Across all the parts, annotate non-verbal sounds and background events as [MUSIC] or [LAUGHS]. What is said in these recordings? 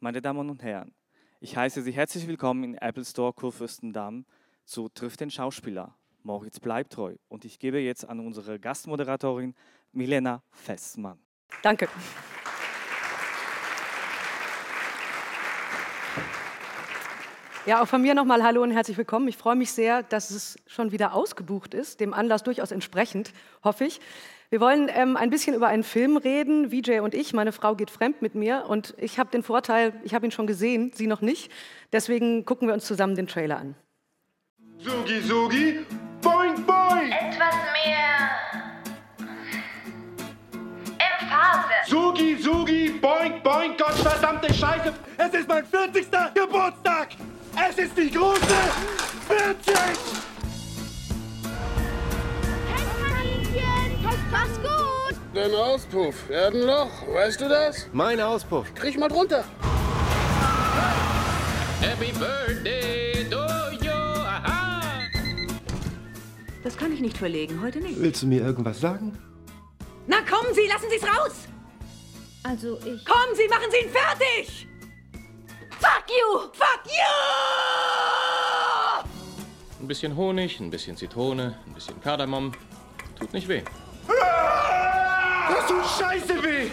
Meine Damen und Herren, ich heiße Sie herzlich willkommen in Apple Store Kurfürstendamm zu Trifft den Schauspieler. Moritz bleibt treu. Und ich gebe jetzt an unsere Gastmoderatorin Milena Festmann. Danke. Ja, auch von mir nochmal Hallo und herzlich willkommen. Ich freue mich sehr, dass es schon wieder ausgebucht ist, dem Anlass durchaus entsprechend, hoffe ich. Wir wollen ähm, ein bisschen über einen Film reden, Vijay und ich. Meine Frau geht fremd mit mir und ich habe den Vorteil, ich habe ihn schon gesehen, sie noch nicht. Deswegen gucken wir uns zusammen den Trailer an. Sugi, Sugi, boing, boing! Etwas mehr Emphase. Sugi, Sugi, boing, boing, Gottverdammte Scheiße! Es ist mein 40. Geburtstag! Es ist die große 40! Mach's gut. Dein Auspuff. Erdenloch, weißt du das? Mein Auspuff. Krieg mal drunter. Happy Birthday to you. Aha. Das kann ich nicht verlegen, heute nicht. Willst du mir irgendwas sagen? Na kommen Sie, lassen Sie es raus! Also ich. Kommen Sie, machen Sie ihn fertig! Fuck you! Fuck you! Ein bisschen Honig, ein bisschen Zitrone, ein bisschen Kardamom. Tut nicht weh. Das tut scheiße weh!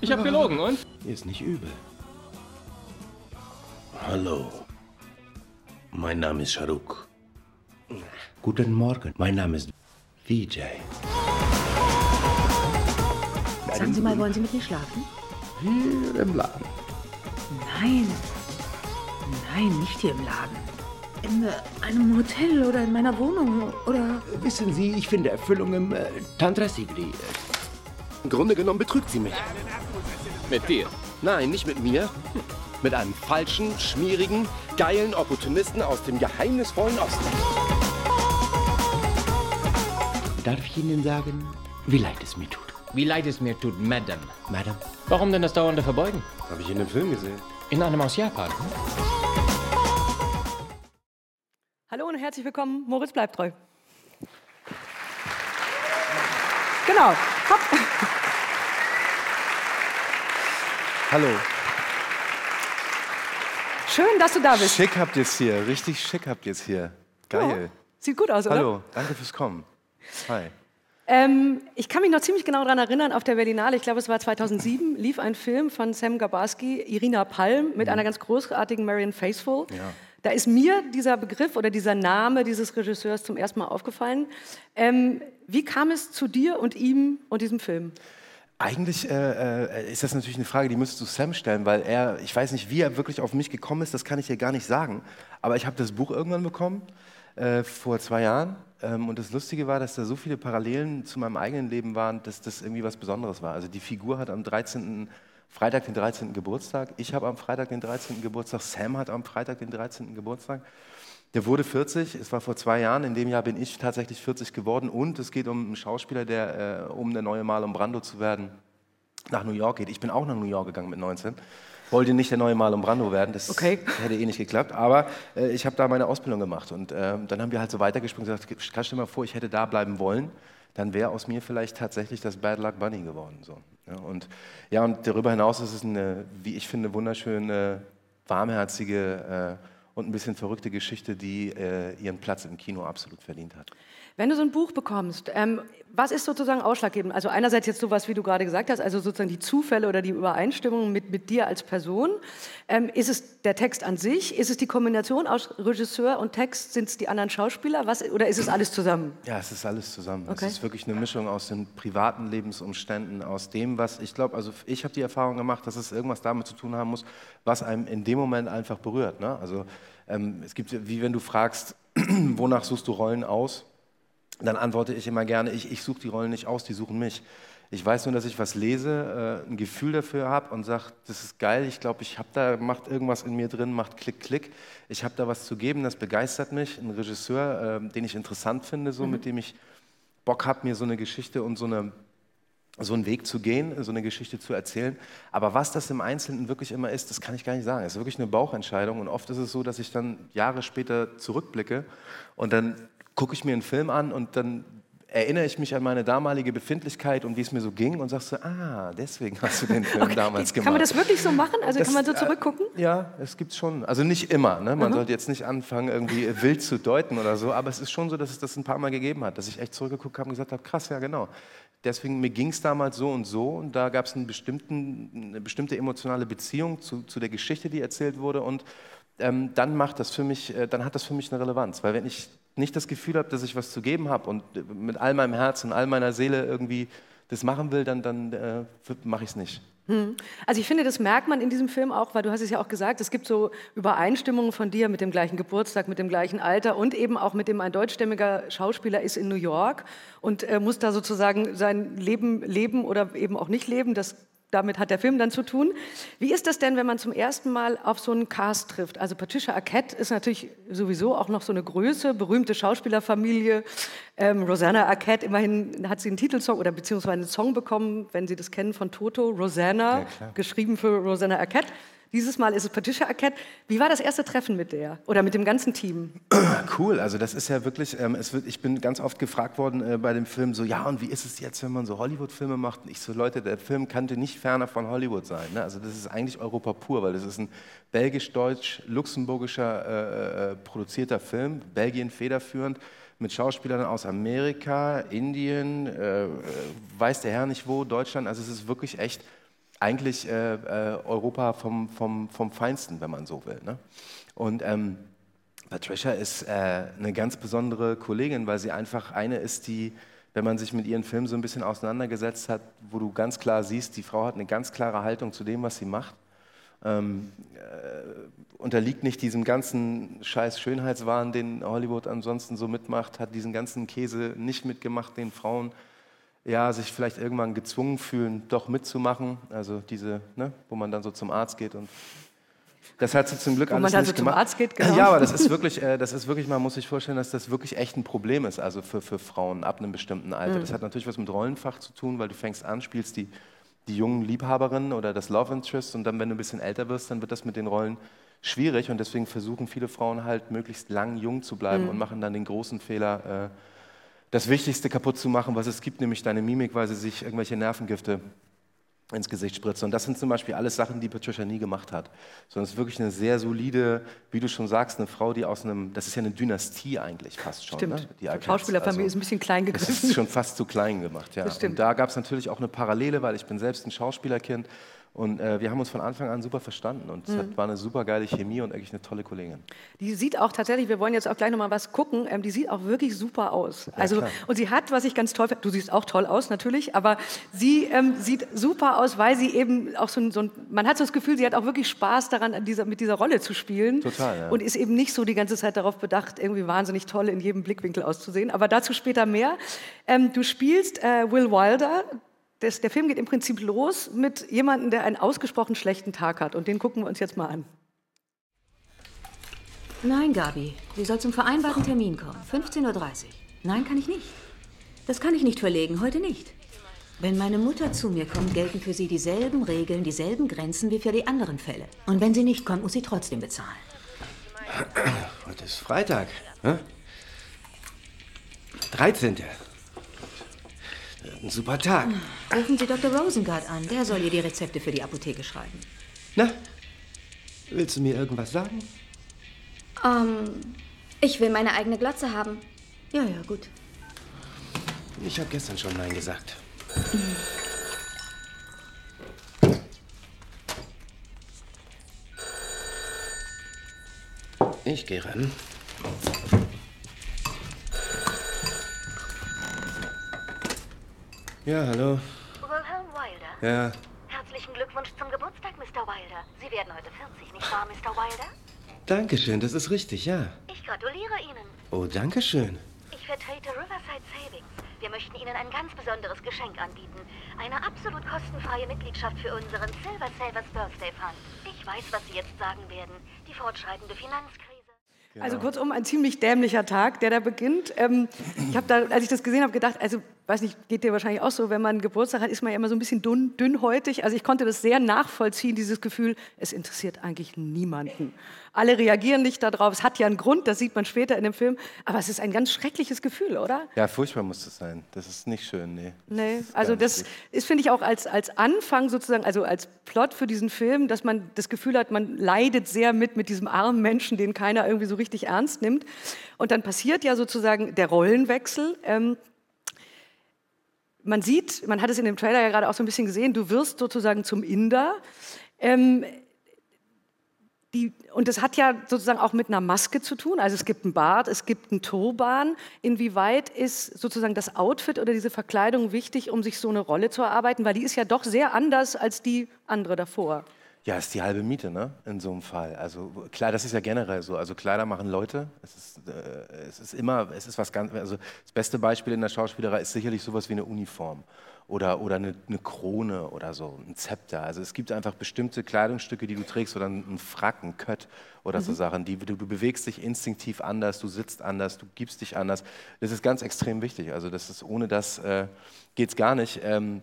Ich hab gelogen und? Ist nicht übel. Hallo. Mein Name ist Sharuk. Guten Morgen. Mein Name ist Vijay. Sagen Sie mal, wollen Sie mit mir schlafen? Hier im Laden. Nein. Nein, nicht hier im Laden. In äh, einem Hotel oder in meiner Wohnung oder. Wissen Sie, ich finde Erfüllung im äh, Tantra Sigri. Im Grunde genommen betrügt sie mich. Mit dir. Nein, nicht mit mir. Mit einem falschen, schmierigen, geilen Opportunisten aus dem geheimnisvollen Osten. Darf ich Ihnen sagen, wie leid es mir tut? Wie leid es mir tut, Madame. Madame? Warum denn das dauernde Verbeugen? Habe ich in dem Film gesehen. In einem aus Japan. Hallo und herzlich willkommen, Moritz bleibt treu. Genau. Hopp. Hallo. Schön, dass du da bist. Schick habt ihr es hier. Richtig schick habt ihr es hier. Geil. Sieht gut aus, oder? Hallo. Danke fürs Kommen. Hi. Ähm, ich kann mich noch ziemlich genau daran erinnern, auf der Berlinale, ich glaube es war 2007, lief ein Film von Sam Gabarski, Irina Palm, mit einer ganz großartigen Marion Faithfull. Ja. Da ist mir dieser Begriff oder dieser Name dieses Regisseurs zum ersten Mal aufgefallen. Ähm, wie kam es zu dir und ihm und diesem Film? Eigentlich äh, äh, ist das natürlich eine Frage, die müsstest du Sam stellen, weil er, ich weiß nicht, wie er wirklich auf mich gekommen ist, das kann ich dir gar nicht sagen. Aber ich habe das Buch irgendwann bekommen, äh, vor zwei Jahren. Ähm, und das Lustige war, dass da so viele Parallelen zu meinem eigenen Leben waren, dass das irgendwie was Besonderes war. Also die Figur hat am 13. Freitag den 13. Geburtstag, ich habe am Freitag den 13. Geburtstag, Sam hat am Freitag den 13. Geburtstag. Der wurde 40, es war vor zwei Jahren, in dem Jahr bin ich tatsächlich 40 geworden und es geht um einen Schauspieler, der, äh, um der neue Marlon Brando zu werden, nach New York geht. Ich bin auch nach New York gegangen mit 19. Wollte nicht der neue Marlon Brando werden, das Okay. hätte eh nicht geklappt, aber äh, ich habe da meine Ausbildung gemacht und äh, dann haben wir halt so weitergesprungen und gesagt, kannst du dir mal vor, ich hätte da bleiben wollen, dann wäre aus mir vielleicht tatsächlich das Bad Luck Bunny geworden. So. Ja, und, ja, und darüber hinaus ist es eine, wie ich finde, wunderschöne, warmherzige äh, und ein bisschen verrückte Geschichte, die äh, ihren Platz im Kino absolut verdient hat. Wenn du so ein Buch bekommst, ähm, was ist sozusagen ausschlaggebend? Also einerseits jetzt sowas, wie du gerade gesagt hast, also sozusagen die Zufälle oder die Übereinstimmung mit, mit dir als Person. Ähm, ist es der Text an sich? Ist es die Kombination aus Regisseur und Text? Sind es die anderen Schauspieler? Was, oder ist es alles zusammen? Ja, es ist alles zusammen. Okay. Es ist wirklich eine Mischung aus den privaten Lebensumständen, aus dem, was ich glaube, also ich habe die Erfahrung gemacht, dass es irgendwas damit zu tun haben muss, was einem in dem Moment einfach berührt. Ne? Also ähm, es gibt, wie wenn du fragst, [CLEARS THROAT] wonach suchst du Rollen aus? Dann antworte ich immer gerne, ich, ich suche die Rollen nicht aus, die suchen mich. Ich weiß nur, dass ich was lese, äh, ein Gefühl dafür habe und sage, das ist geil, ich glaube, ich habe da, macht irgendwas in mir drin, macht Klick, Klick. Ich habe da was zu geben, das begeistert mich. Ein Regisseur, äh, den ich interessant finde, so, mit dem ich Bock habe, mir so eine Geschichte und so, eine, so einen Weg zu gehen, so eine Geschichte zu erzählen. Aber was das im Einzelnen wirklich immer ist, das kann ich gar nicht sagen. Es ist wirklich eine Bauchentscheidung und oft ist es so, dass ich dann Jahre später zurückblicke und dann gucke ich mir einen Film an und dann erinnere ich mich an meine damalige Befindlichkeit und wie es mir so ging und sagst so, ah, deswegen hast du den Film [LAUGHS] damals gemacht. Kann man das wirklich so machen? Also Das, kann man so äh, zurückgucken? Ja, es gibt schon. Also nicht immer. Ne? Man Mhm. sollte jetzt nicht anfangen, irgendwie wild zu deuten oder so. Aber es ist schon so, dass es das ein paar Mal gegeben hat, dass ich echt zurückgeguckt habe und gesagt habe, krass, ja genau. Deswegen, mir ging es damals so und so und da gab es eine bestimmte emotionale Beziehung zu, zu der Geschichte, die erzählt wurde und ähm, dann macht das für mich, äh, dann hat das für mich eine Relevanz. Weil wenn ich nicht das Gefühl habe, dass ich was zu geben habe und äh, mit all meinem Herz und all meiner Seele irgendwie das machen will, dann, dann äh, mache ich es nicht. Hm. Also ich finde, das merkt man in diesem Film auch, weil du hast es ja auch gesagt, es gibt so Übereinstimmungen von dir mit dem gleichen Geburtstag, mit dem gleichen Alter und eben auch mit dem ein deutschstämmiger Schauspieler ist in New York und äh, muss da sozusagen sein Leben leben oder eben auch nicht leben. Das damit hat der Film dann zu tun. Wie ist das denn, wenn man zum ersten Mal auf so einen Cast trifft? Also Patricia Arquette ist natürlich sowieso auch noch so eine Größe, berühmte Schauspielerfamilie. Ähm, Rosanna Arquette, immerhin hat sie einen Titelsong oder beziehungsweise einen Song bekommen, wenn Sie das kennen, von Toto, Rosanna, Ja, geschrieben für Rosanna Arquette. Dieses Mal ist es Patricia Arquette. Wie war das erste Treffen mit der oder mit dem ganzen Team? [CLEARS THROAT] Cool, also das ist ja wirklich, ähm, wird, ich bin ganz oft gefragt worden äh, bei dem Film so, ja und wie ist es jetzt, wenn man so Hollywood-Filme macht? Und ich so, Leute, der Film könnte nicht ferner von Hollywood sein. Ne? Also das ist eigentlich Europa pur, weil das ist ein belgisch-deutsch-luxemburgischer äh, äh, produzierter Film, Belgien federführend, mit Schauspielern aus Amerika, Indien, äh, äh, weiß der Herr nicht wo, Deutschland. Also es ist wirklich echt eigentlich äh, äh, Europa vom, vom, vom Feinsten, wenn man so will. Ne? Und ähm, Patricia ist äh, eine ganz besondere Kollegin, weil sie einfach eine ist, die, wenn man sich mit ihren Filmen so ein bisschen auseinandergesetzt hat, wo du ganz klar siehst, die Frau hat eine ganz klare Haltung zu dem, was sie macht. Ähm, äh, unterliegt nicht diesem ganzen scheiß Schönheitswahn, den Hollywood ansonsten so mitmacht, hat diesen ganzen Käse nicht mitgemacht, den Frauen ja, sich vielleicht irgendwann gezwungen fühlen, doch mitzumachen. Also diese, ne, wo man dann so zum Arzt geht und das hat sie zum Glück Wo man alles dann nicht so zum gemacht. Arzt geht, [LAUGHS] genau. Ja, aber das ist wirklich, äh, das ist wirklich, man muss sich vorstellen, dass das wirklich echt ein Problem ist, also für, für Frauen ab einem bestimmten Alter. Mhm. Das hat natürlich was mit Rollenfach zu tun, weil du fängst an, spielst die, die jungen Liebhaberinnen oder das Love Interest und dann, wenn du ein bisschen älter wirst, dann wird das mit den Rollen schwierig und deswegen versuchen viele Frauen halt möglichst lang jung zu bleiben Mhm. und machen dann den großen Fehler, äh, das Wichtigste kaputt zu machen, was es gibt, nämlich deine Mimik, weil sie sich irgendwelche Nervengifte ins Gesicht spritze. Und das sind zum Beispiel alles Sachen, die Patricia nie gemacht hat. Sondern es ist wirklich eine sehr solide, wie du schon sagst, eine Frau, die aus einem, das ist ja eine Dynastie eigentlich fast schon. Stimmt. Ne? Die. Schauspielerfamilie ist ein bisschen klein Das gegriffen. ist schon fast zu klein gemacht, ja. Das. Und da gab es natürlich auch eine Parallele, weil ich bin selbst ein Schauspielerkind und äh, wir haben uns von Anfang an super verstanden und es Mhm. hat, war eine super geile Chemie und eigentlich eine tolle Kollegin. Die sieht auch tatsächlich, wir wollen jetzt auch gleich noch mal was gucken, ähm, die sieht auch wirklich super aus. Also, klar. und sie hat, was ich ganz toll finde, du siehst auch toll aus natürlich, aber sie ähm, sieht super aus, weil sie eben auch so ein, so ein, man hat so das Gefühl, sie hat auch wirklich Spaß daran, an dieser, mit dieser Rolle zu spielen. Total, ja. Und ist eben nicht so die ganze Zeit darauf bedacht, irgendwie wahnsinnig toll in jedem Blickwinkel auszusehen. Aber dazu später mehr. Ähm, du spielst äh, Will Wilder. Das, der Film geht im Prinzip los mit jemandem, der einen ausgesprochen schlechten Tag hat. Und den gucken wir uns jetzt mal an. Nein, Gabi, sie soll zum vereinbarten Termin kommen. 15.30 Uhr. Nein, kann ich nicht. Das kann ich nicht verlegen, heute nicht. Wenn meine Mutter zu mir kommt, gelten für sie dieselben Regeln, dieselben Grenzen wie für die anderen Fälle. Und wenn sie nicht kommt, muss sie trotzdem bezahlen. Heute ist Freitag. Ne? 13. Ein super Tag. Rufen Sie Dr. Rosengart an, der soll ihr die Rezepte für die Apotheke schreiben. Na, willst du mir irgendwas sagen? Ähm, ich will meine eigene Glotze haben. Ja, ja, gut. Ich habe gestern schon Nein gesagt. Ich gehe ran. Ja, hallo. Wilhelm Wilder. Ja, Herzlichen Glückwunsch zum Geburtstag, Mr. Wilder. Sie werden heute 40, nicht wahr, Mr. Wilder? danke schön, das ist richtig, ja. Ich gratuliere Ihnen. Oh, danke schön. Ich vertrete Riverside Savings. Wir möchten Ihnen ein ganz besonderes Geschenk anbieten. Eine absolut kostenfreie Mitgliedschaft für unseren Silver Savers Birthday Fund. Ich weiß, was Sie jetzt sagen werden. Die fortschreitende Finanzkrise. Also kurzum, ein ziemlich dämlicher Tag, der da beginnt. Ähm, ich habe da, als ich das gesehen habe, gedacht, also weiß nicht, geht dir wahrscheinlich auch so, wenn man Geburtstag hat, ist man ja immer so ein bisschen dünn, dünnhäutig. Also ich konnte das sehr nachvollziehen, dieses Gefühl, es interessiert eigentlich niemanden. Alle reagieren nicht darauf. Es hat ja einen Grund, das sieht man später in dem Film. Aber es ist ein ganz schreckliches Gefühl, oder? Ja, furchtbar muss das sein. Das ist nicht schön, nee. Nee, also das ist, finde ich, auch als, als Anfang sozusagen, also als Plot für diesen Film, dass man das Gefühl hat, man leidet sehr mit, mit diesem armen Menschen, den keiner irgendwie so richtig ernst nimmt. Und dann passiert ja sozusagen der Rollenwechsel. Ähm, man sieht, man hat es in dem Trailer ja gerade auch so ein bisschen gesehen, du wirst sozusagen zum Inder. Ähm, die, und das hat ja sozusagen auch mit einer Maske zu tun. Also es gibt einen Bart, es gibt einen Turban. Inwieweit ist sozusagen das Outfit oder diese Verkleidung wichtig, um sich so eine Rolle zu erarbeiten? Weil die ist ja doch sehr anders als die andere davor. Ja, ist die halbe Miete, ne? In so einem Fall. Also klar, das ist ja generell so. Also Kleider machen Leute. Es ist, äh, es ist immer, es ist was ganz. Also das beste Beispiel in der Schauspielerei ist sicherlich sowas wie eine Uniform oder, oder eine, eine Krone oder so, ein Zepter. Also es gibt einfach bestimmte Kleidungsstücke, die du trägst oder ein Frack, ein Kött oder mhm. so Sachen. Die, du, du bewegst dich instinktiv anders, du sitzt anders, du gibst dich anders. Das ist ganz extrem wichtig. Also das ist ohne das äh, geht es gar nicht. Ähm,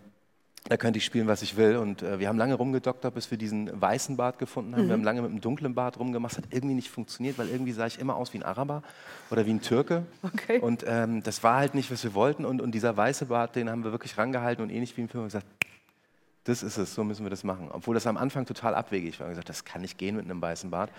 da könnte ich spielen, was ich will. Und äh, wir haben lange rumgedoktert, bis wir diesen weißen Bart gefunden haben. Mhm. Wir haben lange mit einem dunklen Bart rumgemacht. Hat irgendwie nicht funktioniert, weil irgendwie sah ich immer aus wie ein Araber oder wie ein Türke. Okay. Und ähm, das war halt nicht, was wir wollten. Und, und dieser weiße Bart, den haben wir wirklich rangehalten und ähnlich wie im Film gesagt, das ist es, so müssen wir das machen. Obwohl das am Anfang total abwegig war. Wir haben gesagt, das kann nicht gehen mit einem weißen Bart.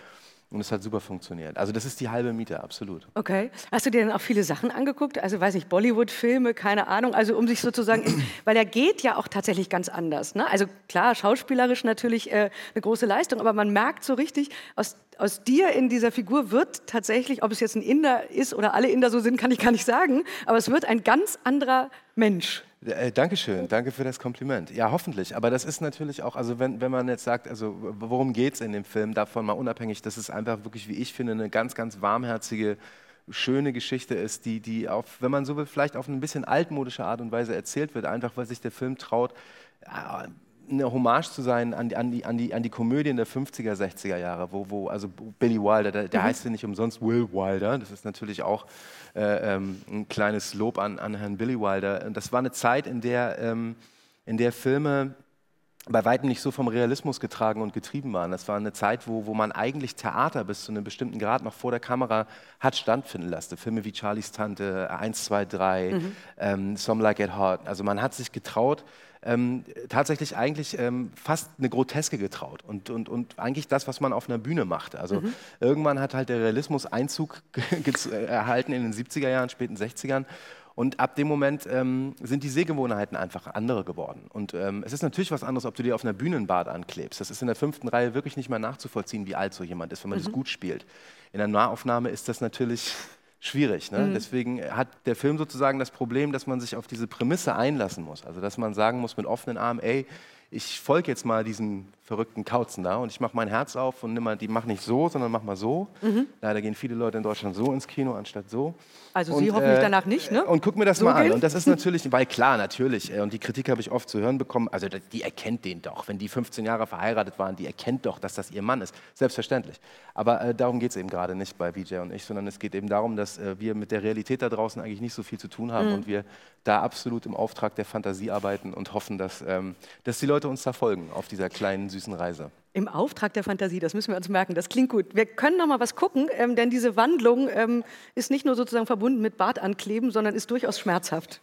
Und es hat super funktioniert. Also das ist die halbe Miete, absolut. Okay. Hast du dir dann auch viele Sachen angeguckt? Also weiß ich, Bollywood-Filme, keine Ahnung. Also um sich sozusagen, [CLEARS THROAT] weil er geht ja auch tatsächlich ganz anders. Ne? Also klar, schauspielerisch natürlich äh, eine große Leistung, aber man merkt so richtig, aus, aus dir in dieser Figur wird tatsächlich, ob es jetzt ein Inder ist oder alle Inder so sind, kann ich gar nicht sagen, aber es wird ein ganz anderer Mensch. Äh, Dankeschön, danke für das Kompliment. Ja, hoffentlich. Aber das ist natürlich auch, also wenn, wenn man jetzt sagt, also worum geht es in dem Film, davon mal unabhängig, dass es einfach wirklich, wie ich finde, eine ganz, ganz warmherzige, schöne Geschichte ist, die, die auf, wenn man so will, vielleicht auf eine bisschen altmodische Art und Weise erzählt wird, einfach weil sich der Film traut, äh, eine Hommage zu sein an die, an die, an die, an die Komödien der 50er, 60er Jahre, wo, wo also Billy Wilder, der, der mhm. heißt ja nicht umsonst Will Wilder, das ist natürlich auch äh, ähm, ein kleines Lob an, an Herrn Billy Wilder. Und das war eine Zeit, in der, ähm, in der Filme bei weitem nicht so vom Realismus getragen und getrieben waren. Das war eine Zeit, wo, wo man eigentlich Theater bis zu einem bestimmten Grad noch vor der Kamera hat stattfinden lassen. Filme wie Charlies Tante, 1, 2, 3, mhm. ähm, Some Like It Hot. Also man hat sich getraut, ähm, tatsächlich eigentlich ähm, fast eine Groteske getraut und, und, und eigentlich das, was man auf einer Bühne macht. Also mhm. irgendwann hat halt der Realismus Einzug [LAUGHS] erhalten in den 70er Jahren, späten 60ern und ab dem Moment ähm, sind die Sehgewohnheiten einfach andere geworden. Und ähm, es ist natürlich was anderes, ob du dir auf einer Bühne ein Bad anklebst. Das ist in der fünften Reihe wirklich nicht mehr nachzuvollziehen, wie alt so jemand ist, wenn man mhm. das gut spielt. In der Nahaufnahme ist das natürlich schwierig. Ne? Mhm. Deswegen hat der Film sozusagen das Problem, dass man sich auf diese Prämisse einlassen muss. Also dass man sagen muss mit offenen Armen, ey, ich folge jetzt mal diesen verrückten Kauzen da und ich mache mein Herz auf und nimm mal, die mach nicht so, sondern mach mal so. Mhm. Leider gehen viele Leute in Deutschland so ins Kino anstatt so. Also und, Sie hoffentlich äh, danach nicht, ne? Und guck mir das so mal an. Und das ist [LAUGHS] natürlich, weil klar, natürlich, äh, und die Kritik habe ich oft zu hören bekommen, also die erkennt den doch. Wenn die 15 Jahre verheiratet waren, die erkennt doch, dass das ihr Mann ist. Selbstverständlich. Aber äh, darum geht es eben gerade nicht bei Vijay und ich, sondern es geht eben darum, dass äh, wir mit der Realität da draußen eigentlich nicht so viel zu tun haben mhm. und wir da absolut im Auftrag der Fantasie arbeiten und hoffen, dass, ähm, dass die Leute uns da folgen auf dieser kleinen, süßen Reise. Im Auftrag der Fantasie, das müssen wir uns merken, das klingt gut. Wir können noch mal was gucken, ähm, denn diese Wandlung ähm, ist nicht nur sozusagen verbunden mit Bart ankleben, sondern ist durchaus schmerzhaft.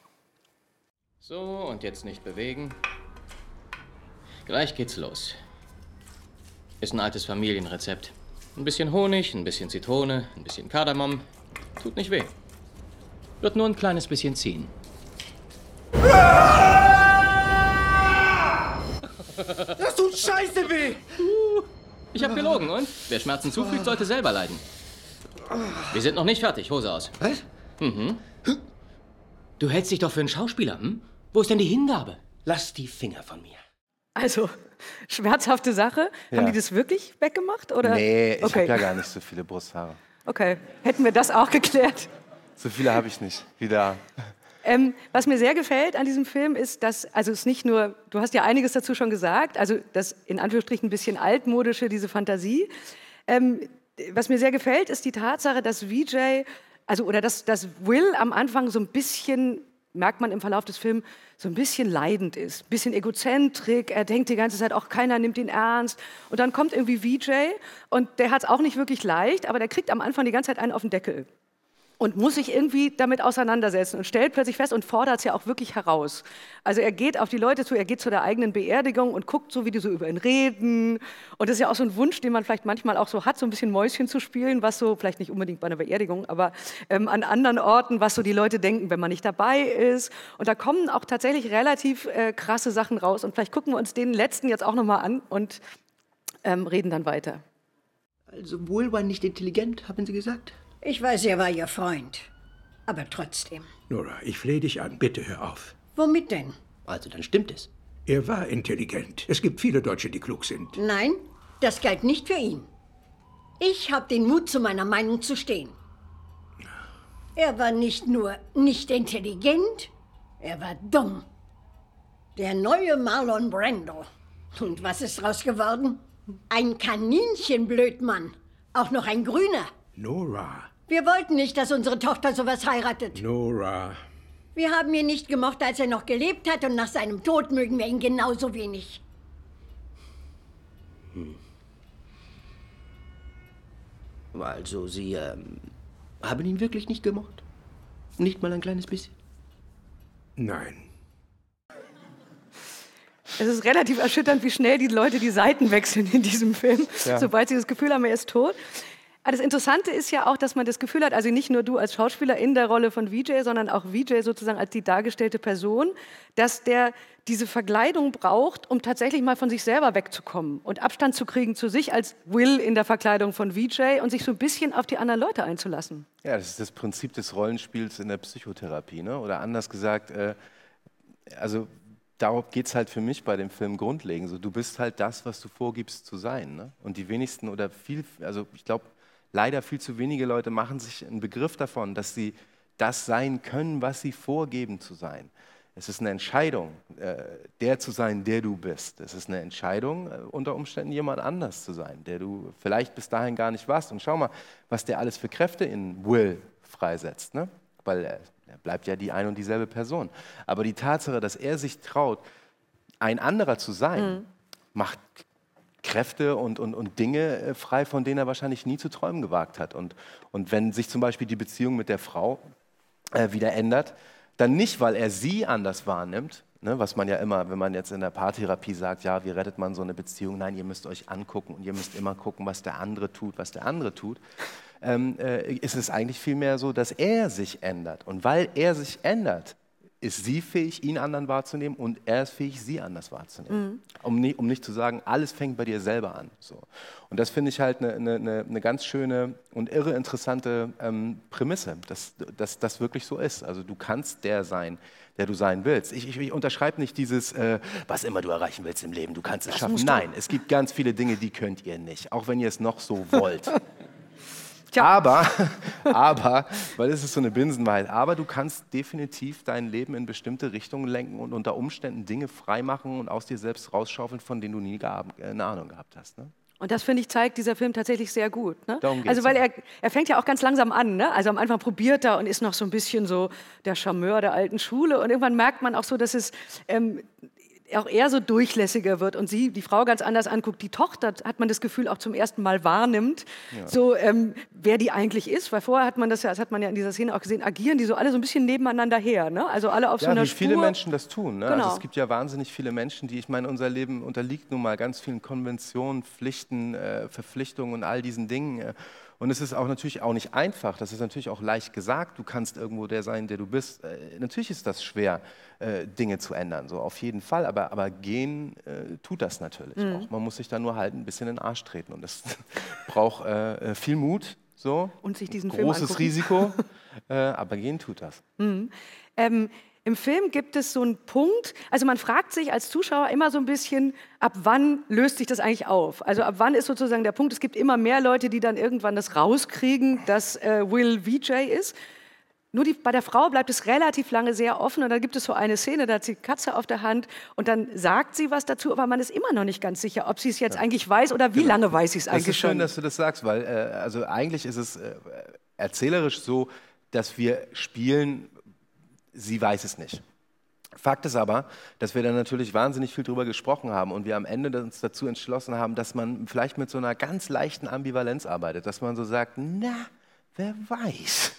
So, und jetzt nicht bewegen. Gleich geht's los. Ist ein altes Familienrezept. Ein bisschen Honig, ein bisschen Zitrone, ein bisschen Kardamom. Tut nicht weh. Wird nur ein kleines bisschen ziehen. Das scheiße weh! Ich hab gelogen und wer Schmerzen zufügt, sollte selber leiden. Wir sind noch nicht fertig. Hose aus. Was? Mhm. Du hältst dich doch für einen Schauspieler, hm? Wo ist denn die Hingabe? Lass die Finger von mir. Also, schmerzhafte Sache. Ja. Haben die das wirklich weggemacht? Oder? Nee, ich okay. habe ja gar nicht so viele Brusthaare. Okay, hätten wir das auch geklärt. So viele habe ich nicht. Wieder. Ähm, was mir sehr gefällt an diesem Film ist, dass, also es ist nicht nur, du hast ja einiges dazu schon gesagt, also das in Anführungsstrichen ein bisschen altmodische, diese Fantasie. Ähm, was mir sehr gefällt, ist die Tatsache, dass VJ, also oder dass, dass Will am Anfang so ein bisschen merkt man im Verlauf des Films, so ein bisschen leidend ist, ein bisschen egozentrik. Er denkt die ganze Zeit auch, keiner nimmt ihn ernst. Und dann kommt irgendwie VJ und der hat es auch nicht wirklich leicht, aber der kriegt am Anfang die ganze Zeit einen auf den Deckel und muss sich irgendwie damit auseinandersetzen und stellt plötzlich fest und fordert es ja auch wirklich heraus. Also er geht auf die Leute zu, er geht zu der eigenen Beerdigung und guckt so, wie die so über ihn reden. Und das ist ja auch so ein Wunsch, den man vielleicht manchmal auch so hat, so ein bisschen Mäuschen zu spielen, was so, vielleicht nicht unbedingt bei einer Beerdigung, aber ähm, an anderen Orten, was so die Leute denken, wenn man nicht dabei ist. Und da kommen auch tatsächlich relativ äh, krasse Sachen raus. Und vielleicht gucken wir uns den letzten jetzt auch nochmal an und ähm, reden dann weiter. Also Wohl war nicht intelligent, haben Sie gesagt? Ich weiß, er war Ihr Freund. Aber trotzdem. Nora, ich flehe dich an, bitte hör auf. Womit denn? Also dann stimmt es. Er war intelligent. Es gibt viele Deutsche, die klug sind. Nein, das galt nicht für ihn. Ich habe den Mut, zu meiner Meinung zu stehen. Er war nicht nur nicht intelligent, er war dumm. Der neue Marlon Brando. Und was ist draus geworden? Ein Kaninchenblödmann. Auch noch ein Grüner. Nora. Wir wollten nicht, dass unsere Tochter sowas heiratet. Nora. Wir haben ihn nicht gemocht, als er noch gelebt hat, und nach seinem Tod mögen wir ihn genauso wenig. Hm. Also, Sie ähm, haben ihn wirklich nicht gemocht? Nicht mal ein kleines bisschen? Nein. Es ist relativ erschütternd, wie schnell die Leute die Seiten wechseln in diesem Film, Ja. sobald sie das Gefühl haben, er ist tot. Aber das Interessante ist ja auch, dass man das Gefühl hat, also nicht nur du als Schauspieler in der Rolle von Vijay, sondern auch Vijay sozusagen als die dargestellte Person, dass der diese Verkleidung braucht, um tatsächlich mal von sich selber wegzukommen und Abstand zu kriegen zu sich als Will in der Verkleidung von Vijay und sich so ein bisschen auf die anderen Leute einzulassen. Ja, das ist das Prinzip des Rollenspiels in der Psychotherapie. Ne? Oder anders gesagt, äh, also darauf geht es halt für mich bei dem Film grundlegend. So, du bist halt das, was du vorgibst zu sein. Ne? Und die wenigsten oder viel, also ich glaube, leider viel zu wenige Leute machen sich einen Begriff davon, dass sie das sein können, was sie vorgeben zu sein. Es ist eine Entscheidung, äh, der zu sein, der du bist. Es ist eine Entscheidung, äh, unter Umständen jemand anders zu sein, der du vielleicht bis dahin gar nicht warst. Und schau mal, was der alles für Kräfte in Will freisetzt. Ne? Weil er, er bleibt ja die ein und dieselbe Person. Aber die Tatsache, dass er sich traut, ein anderer zu sein, macht Kräfte und, und, und Dinge äh, frei, von denen er wahrscheinlich nie zu träumen gewagt hat. Und, und wenn sich zum Beispiel die Beziehung mit der Frau äh, wieder ändert, dann nicht, weil er sie anders wahrnimmt, ne, was man ja immer, wenn man jetzt in der Paartherapie sagt, ja, wie rettet man so eine Beziehung? Nein, ihr müsst euch angucken und ihr müsst immer gucken, was der andere tut, was der andere tut. Ähm, äh, ist es eigentlich vielmehr so, dass er sich ändert. Und weil er sich ändert, ist sie fähig, ihn anderen wahrzunehmen und er ist fähig, sie anders wahrzunehmen. Um, nie, um nicht zu sagen, alles fängt bei dir selber an. So. Und das finde ich halt eine ne, ne, ne ganz schöne und irre interessante ähm, Prämisse, dass, dass das wirklich so ist. Also du kannst der sein, der du sein willst. Ich, ich, ich unterschreibe nicht dieses, äh, was immer du erreichen willst im Leben, du kannst es schaffen. musst du. Nein, es gibt ganz viele Dinge, die könnt ihr nicht, auch wenn ihr es noch so wollt. [LAUGHS] Aber, [LAUGHS] aber, weil es ist so eine Binsenwahrheit, aber du kannst definitiv dein Leben in bestimmte Richtungen lenken und unter Umständen Dinge freimachen und aus dir selbst rausschaufeln, von denen du nie eine Ahnung gehabt hast. Ne? Und das, finde ich, zeigt dieser Film tatsächlich sehr gut. Ne? Also, weil er, er fängt ja auch ganz langsam an. Ne? Also am Anfang probiert er und ist noch so ein bisschen so der Charmeur der alten Schule. Und irgendwann merkt man auch so, dass es ähm, auch er so durchlässiger wird und sie die Frau ganz anders anguckt. Die Tochter hat man das Gefühl auch zum ersten Mal wahrnimmt, Ja. so ähm, wer die eigentlich ist. Weil vorher hat man das ja, das hat man ja in dieser Szene auch gesehen, agieren die so alle so ein bisschen nebeneinander her. Ne? Also alle auf ja, so einer wie Spur. viele Menschen das tun. Ne? Genau. Also es gibt ja wahnsinnig viele Menschen, die, ich meine, unser Leben unterliegt nun mal ganz vielen Konventionen, Pflichten, äh, Verpflichtungen und all diesen Dingen. Äh. Und es ist auch natürlich auch nicht einfach. Das ist natürlich auch leicht gesagt. Du kannst irgendwo der sein, der du bist. Äh, natürlich ist das schwer, äh, Dinge zu ändern, so auf jeden Fall. Aber, aber gehen äh, tut das natürlich Mhm. auch. Man muss sich da nur halt ein bisschen in den Arsch treten. Und das [LAUGHS] braucht äh, äh, viel Mut. So. Und sich diesen Film Großes angucken. Risiko. [LAUGHS] äh, aber gehen tut das. Mhm. Ähm, Im Film gibt es so einen Punkt, also man fragt sich als Zuschauer immer so ein bisschen, ab wann löst sich das eigentlich auf? Also ab wann ist sozusagen der Punkt, es gibt immer mehr Leute, die dann irgendwann das rauskriegen, dass äh, Will VJ ist. Nur die, bei der Frau bleibt es relativ lange sehr offen und dann gibt es so eine Szene, da hat sie Katze auf der Hand und dann sagt sie was dazu, aber man ist immer noch nicht ganz sicher, ob sie es jetzt eigentlich weiß oder wie lange weiß sie es Genau. Das eigentlich ist schön, schon. dass du das sagst, weil äh, also eigentlich ist es äh, erzählerisch so, dass wir spielen sie weiß es nicht. Fakt ist aber, dass wir da natürlich wahnsinnig viel drüber gesprochen haben und wir am Ende uns dazu entschlossen haben, dass man vielleicht mit so einer ganz leichten Ambivalenz arbeitet, dass man so sagt, na, wer weiß.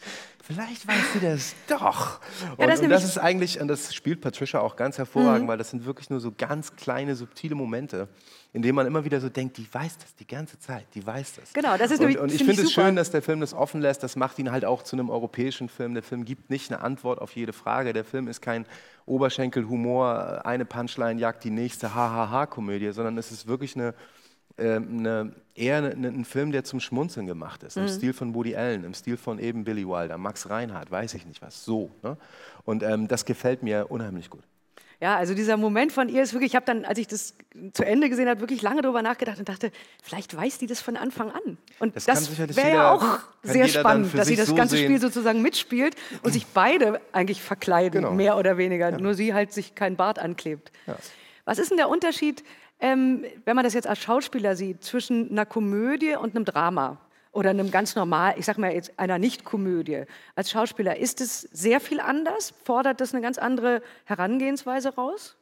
Vielleicht weiß sie das [LAUGHS] doch. Ja, und, das und das ist eigentlich, und das spielt Patricia auch ganz hervorragend, Mhm. weil das sind wirklich nur so ganz kleine, subtile Momente, in denen man immer wieder so denkt, die weiß das die ganze Zeit, die weiß das. Genau, das ist und, und ich finde es schön, dass der Film das offen lässt. Das macht ihn halt auch zu einem europäischen Film. Der Film gibt nicht eine Antwort auf jede Frage. Der Film ist kein Oberschenkelhumor, eine Punchline jagt die nächste Ha-Ha-Ha-Komödie, sondern es ist wirklich eine, äh, eine, eher eine, ein Film, der zum Schmunzeln gemacht ist. Im Mhm. Stil von Woody Allen, im Stil von eben Billy Wilder, Max Reinhardt, weiß ich nicht was. So. Ne? Und ähm, das gefällt mir unheimlich gut. Ja, also dieser Moment von ihr ist wirklich, ich habe dann, als ich das zu Ende gesehen habe, wirklich lange darüber nachgedacht und dachte, vielleicht weiß die das von Anfang an. Und Das das, wäre ja auch sehr spannend, dass sie das so ganze sehen. Spiel sozusagen mitspielt und sich beide eigentlich verkleiden, Genau. mehr oder weniger. Nur sie halt sich keinen Bart anklebt. Was ist denn der Unterschied, ähm, wenn man das jetzt als Schauspieler sieht, zwischen einer Komödie und einem Drama? Oder einem ganz normal, ich sag mal jetzt einer Nicht-Komödie. Als Schauspieler, ist es sehr viel anders? Fordert das eine ganz andere Herangehensweise raus?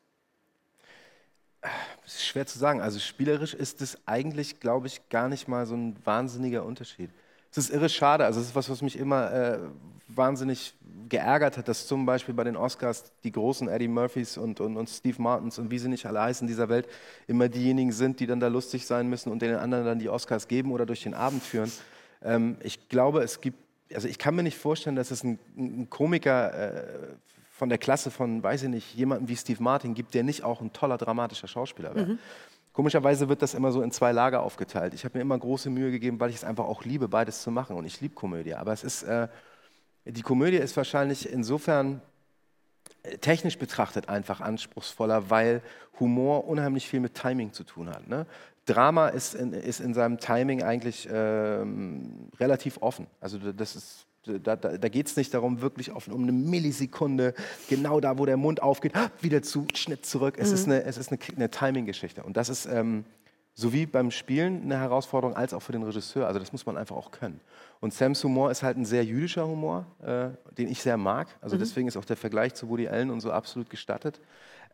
Das ist schwer zu sagen. Also spielerisch ist es eigentlich, glaube ich, gar nicht mal so ein wahnsinniger Unterschied. Es ist irre schade. Also es ist was, was mich immer äh, wahnsinnig geärgert hat, dass zum Beispiel bei den Oscars die großen Eddie Murphys und, und, und Steve Martins und wie sie nicht alle heißen dieser Welt immer diejenigen sind, die dann da lustig sein müssen und den anderen dann die Oscars geben oder durch den Abend führen. Ähm, ich glaube, es gibt, also ich kann mir nicht vorstellen, dass es einen, einen Komiker äh, von der Klasse von, weiß ich nicht, jemanden wie Steve Martin gibt, der nicht auch ein toller dramatischer Schauspieler wäre. Mhm. Komischerweise wird das immer so in zwei Lager aufgeteilt. Ich habe mir immer große Mühe gegeben, weil ich es einfach auch liebe, beides zu machen. Und ich liebe Komödie. Aber es ist, äh, die Komödie ist wahrscheinlich insofern äh, technisch betrachtet einfach anspruchsvoller, weil Humor unheimlich viel mit Timing zu tun hat. Ne? Drama ist in, ist in seinem Timing eigentlich ähm, relativ offen. Also das ist, da, da, da geht es nicht darum, wirklich auf, um eine Millisekunde, genau da, wo der Mund aufgeht, wieder zu, Schnitt zurück. Es ist Mhm. eine, es ist eine, eine Timing-Geschichte. Und das ist ähm, sowie beim Spielen eine Herausforderung, als auch für den Regisseur. Also das muss man einfach auch können. Und Sams Humor ist halt ein sehr jüdischer Humor, äh, den ich sehr mag. Also Mhm. deswegen ist auch der Vergleich zu Woody Allen und so absolut gestattet.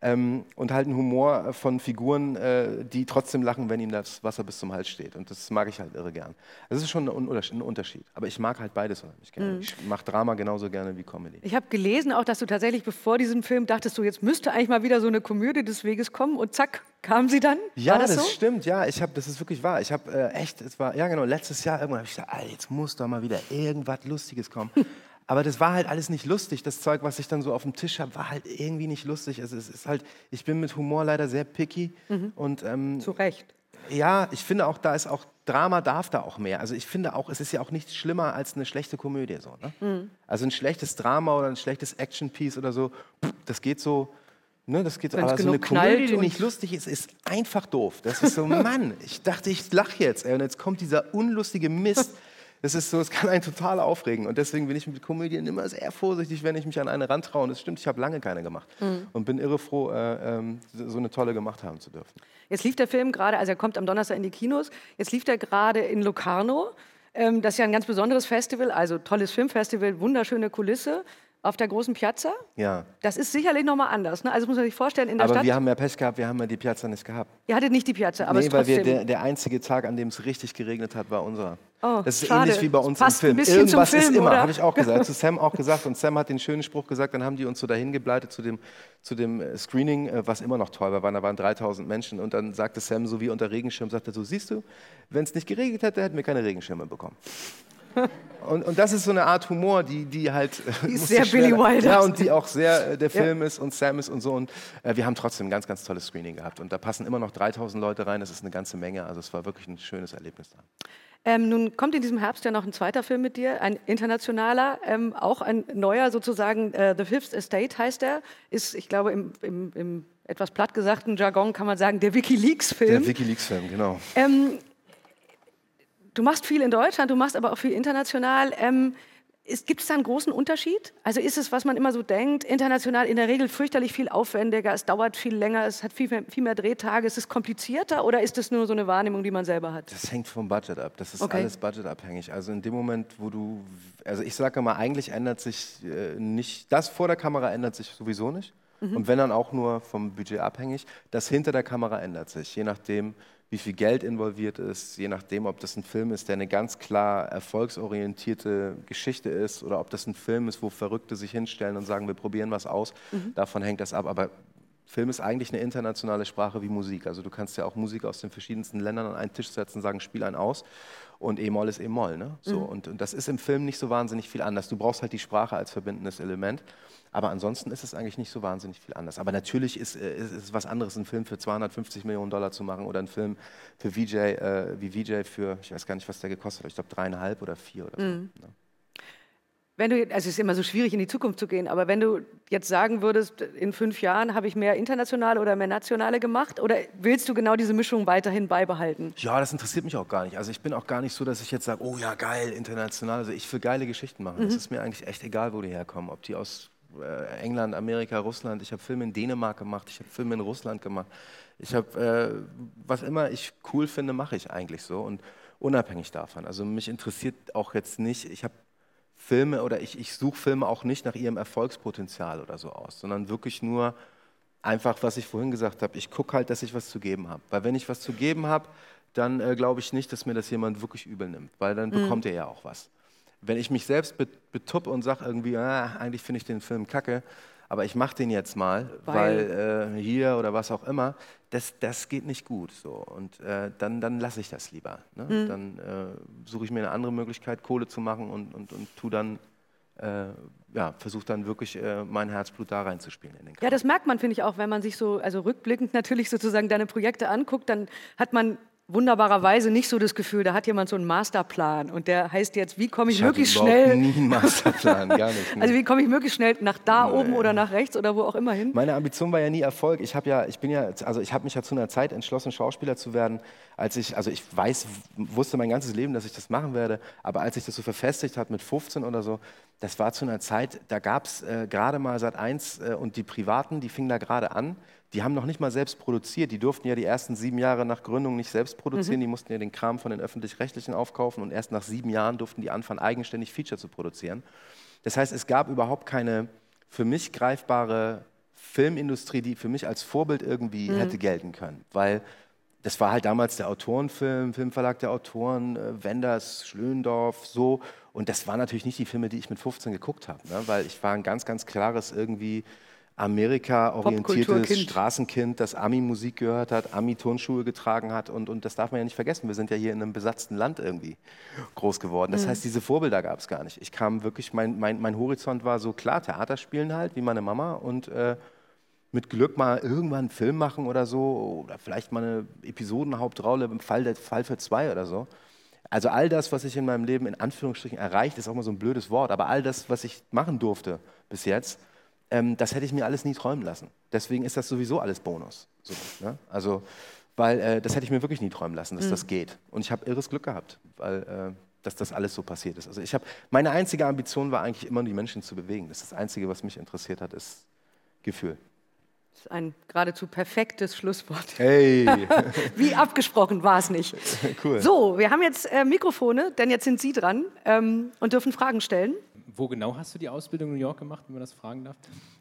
Ähm, und halt ein Humor von Figuren, äh, die trotzdem lachen, wenn ihnen das Wasser bis zum Hals steht. Und das mag ich halt irre gern. Das ist schon ein Unterschied. Aber ich mag halt beides unheimlich gerne. Mhm. Ich mache Drama genauso gerne wie Comedy. Ich habe gelesen auch, dass du tatsächlich bevor diesem Film dachtest, du jetzt müsste eigentlich mal wieder so eine Komödie des Weges kommen und zack, kam sie dann? Ja, das, das, so? stimmt. Ja, ich habe, das ist wirklich wahr. Ich habe äh, echt, es war, ja genau, letztes Jahr irgendwann habe ich gesagt, jetzt muss doch mal wieder irgendwas Lustiges kommen. [LAUGHS] Aber das war halt alles nicht lustig. Das Zeug, was ich dann so auf dem Tisch habe, war halt irgendwie nicht lustig. Also es ist halt, ich bin mit Humor leider sehr picky. Mhm. Und, ähm, Zu Recht. Ja, ich finde auch, da ist auch, Drama darf da auch mehr. Also ich finde auch, es ist ja auch nichts schlimmer als eine schlechte Komödie. So, ne? Mhm. Also ein schlechtes Drama oder ein schlechtes Action-Piece oder so, das geht so, ne, das geht so. Aber so eine Komödie, die nicht lustig ist, ist einfach doof. Das ist so, [LAUGHS] Mann, ich dachte, ich lache jetzt. Ey, und jetzt kommt dieser unlustige Mist. Das ist so, es kann einen total aufregen. Und deswegen bin ich mit Komödien immer sehr vorsichtig, wenn ich mich an eine rantraue. Und es stimmt, ich habe lange keine gemacht. Mhm. Und bin irre froh, äh, ähm, so eine tolle gemacht haben zu dürfen. Jetzt lief der Film gerade, also er kommt am Donnerstag in die Kinos, jetzt lief der gerade in Locarno. Ähm, das ist ja ein ganz besonderes Festival, also tolles Filmfestival, wunderschöne Kulisse auf der großen Piazza. Ja. Das ist sicherlich nochmal anders. Ne? Also muss man sich vorstellen, in der Aber Stadt, wir haben ja Pech gehabt, wir haben ja die Piazza nicht gehabt. ihr hattet nicht die Piazza, aber nee, ist weil wir der, der einzige Tag, an dem es richtig geregnet hat, war unserer. Oh, das ist schade. ähnlich wie bei uns Passt im ein Film. Irgendwas ist Film, immer, oder? habe ich auch gesagt. [LAUGHS] Zu Sam auch gesagt. Und Sam hat den schönen Spruch gesagt, dann haben die uns so dahin gebleitet zu dem, zu dem äh, Screening, äh, was immer noch toll war, da waren 3000 Menschen. Und dann sagte Sam so wie unter Regenschirm, sagte so, siehst du, wenn es nicht geregnet hätte, hätten wir keine Regenschirme bekommen. Und, und das ist so eine Art Humor, die, die halt. Die ist sehr Billy Wilder. Ja, und die auch sehr äh, der Ja. Film ist und Sam ist und so. Und äh, wir haben trotzdem ein ganz, ganz tolles Screening gehabt. Und da passen immer noch 3000 Leute rein. Das ist eine ganze Menge. Also es war wirklich ein schönes Erlebnis da. Ähm, nun kommt in diesem Herbst ja noch ein zweiter Film mit dir, ein internationaler, ähm, auch ein neuer sozusagen, äh, The Fifth Estate heißt er, ist, ich glaube, im, im, im etwas platt gesagten Jargon kann man sagen, der WikiLeaks-Film. Der WikiLeaks-Film, genau. Ähm, du machst viel in Deutschland, du machst aber auch viel international. Ähm, Gibt es da einen großen Unterschied? Also ist es, was man immer so denkt, international in der Regel fürchterlich viel aufwendiger, es dauert viel länger, es hat viel mehr, viel mehr Drehtage, es ist komplizierter oder ist das nur so eine Wahrnehmung, die man selber hat? Das hängt vom Budget ab. Das ist Okay. alles budgetabhängig. Also in dem Moment, wo du, also ich sage immer, eigentlich ändert sich äh, nicht, das vor der Kamera ändert sich sowieso nicht. Mhm. Und wenn dann auch nur vom Budget abhängig. Das hinter der Kamera ändert sich, je nachdem, wie viel Geld involviert ist, je nachdem, ob das ein Film ist, der eine ganz klar erfolgsorientierte Geschichte ist oder ob das ein Film ist, wo Verrückte sich hinstellen und sagen, wir probieren was aus. Mhm. Davon hängt das ab. Aber Film ist eigentlich eine internationale Sprache wie Musik. Also du kannst ja auch Musik aus den verschiedensten Ländern an einen Tisch setzen, sagen, spiel einen aus. Und E-Moll ist E-Moll. Ne? So, Mhm. und, und das ist im Film nicht so wahnsinnig viel anders. Du brauchst halt die Sprache als verbindendes Element. Aber ansonsten ist es eigentlich nicht so wahnsinnig viel anders. Aber natürlich ist, äh, es was anderes, einen Film für 250 Millionen Dollar zu machen oder einen Film für VJ, äh, wie VJ für, ich weiß gar nicht, was der gekostet hat, ich glaube dreieinhalb oder vier oder so. Mhm. Wenn du, also es ist immer so schwierig, in die Zukunft zu gehen, aber wenn du jetzt sagen würdest, in fünf Jahren habe ich mehr internationale oder mehr nationale gemacht, oder willst du genau diese Mischung weiterhin beibehalten? Ja, das interessiert mich auch gar nicht. Also ich bin auch gar nicht so, dass ich jetzt sage, oh ja, geil, international. Also ich will geile Geschichten machen. Es Mhm. ist mir eigentlich echt egal, wo die herkommen. Ob die aus England, Amerika, Russland. Ich habe Filme in Dänemark gemacht, ich habe Filme in Russland gemacht. Ich habe, äh, was immer ich cool finde, mache ich eigentlich so. Und unabhängig davon. Also mich interessiert auch jetzt nicht, ich habe Filme oder ich, ich suche Filme auch nicht nach ihrem Erfolgspotenzial oder so aus, sondern wirklich nur einfach, was ich vorhin gesagt habe, ich gucke halt, dass ich was zu geben habe. Weil wenn ich was zu geben habe, dann äh, glaube ich nicht, dass mir das jemand wirklich übel nimmt, weil dann Mhm. bekommt er ja auch was. Wenn ich mich selbst bet- betuppe und sage irgendwie, ah, eigentlich finde ich den Film kacke, aber ich mache den jetzt mal, weil, äh, hier oder was auch immer, das, das geht nicht gut. So. Und äh, dann, dann lasse ich das lieber. Ne? Mhm. Dann äh, suche ich mir eine andere Möglichkeit, Kohle zu machen und, und, und tu dann, äh, ja, versuche dann wirklich äh, mein Herzblut da reinzuspielen in den Ja, das merkt man, finde ich, auch, wenn man sich so, also rückblickend natürlich sozusagen deine Projekte anguckt, dann hat man wunderbarerweise nicht so das Gefühl, da hat jemand so einen Masterplan und der heißt jetzt, wie komme ich, Ich möglichst schnell, nie einen Masterplan, gar nicht. ne. [LAUGHS] also wie komme ich möglichst schnell nach da oben oder nach rechts oder wo auch immer hin? Meine Ambition war ja nie Erfolg. Ich habe ja, ich bin ja, also ich habe mich ja zu einer Zeit entschlossen, Schauspieler zu werden, als ich, also ich weiß, wusste mein ganzes Leben, dass ich das machen werde, aber als ich das so verfestigt hat mit 15 oder so, das war zu einer Zeit, da gab es äh, gerade mal Sat 1 äh, und die Privaten, die fingen da gerade an. Die haben noch nicht mal selbst produziert. Die durften ja die ersten sieben Jahre nach Gründung nicht selbst produzieren. Mhm. Die mussten ja den Kram von den Öffentlich-Rechtlichen aufkaufen und erst nach sieben Jahren durften die anfangen, eigenständig Feature zu produzieren. Das heißt, es gab überhaupt keine für mich greifbare Filmindustrie, die für mich als Vorbild irgendwie Mhm. hätte gelten können. Weil das war halt damals der Autorenfilm, Filmverlag der Autoren, äh, Wenders, Schlöndorff, so. Und das waren natürlich nicht die Filme, die ich mit 15 geguckt habe, ne? weil ich war ein ganz, ganz klares irgendwie Amerika-orientiertes. Straßenkind, das Ami-Musik gehört hat, Ami-Turnschuhe getragen hat. Und, und das darf man ja nicht vergessen. Wir sind ja hier in einem besatzten Land irgendwie groß geworden. Das Mhm. heißt, diese Vorbilder gab es gar nicht. Ich kam wirklich, mein, mein, mein Horizont war so klar, Theater spielen halt, wie meine Mama. Und äh, mit Glück mal irgendwann einen Film machen oder so. Oder vielleicht mal eine Episodenhauptrolle im Fall, der, Fall für zwei oder so. Also all das, was ich in meinem Leben in Anführungsstrichen erreicht, ist auch mal so ein blödes Wort, aber all das, was ich machen durfte bis jetzt, ähm, das hätte ich mir alles nie träumen lassen. Deswegen ist das sowieso alles Bonus. So, ne? Also, weil äh, das hätte ich mir wirklich nie träumen lassen, dass Mhm. das geht. Und ich habe irres Glück gehabt, weil äh, dass das alles so passiert ist. Also ich habe meine einzige Ambition war eigentlich immer, die Menschen zu bewegen. Das ist das Einzige, was mich interessiert hat, ist Gefühl. Das ist ein geradezu perfektes Schlusswort. Hey. [LAUGHS] Wie abgesprochen war es nicht. [LAUGHS] cool. So, wir haben jetzt äh, Mikrofone, denn jetzt sind Sie dran ähm, und dürfen Fragen stellen. Wo genau hast du die Ausbildung in New York gemacht, wenn man das fragen darf?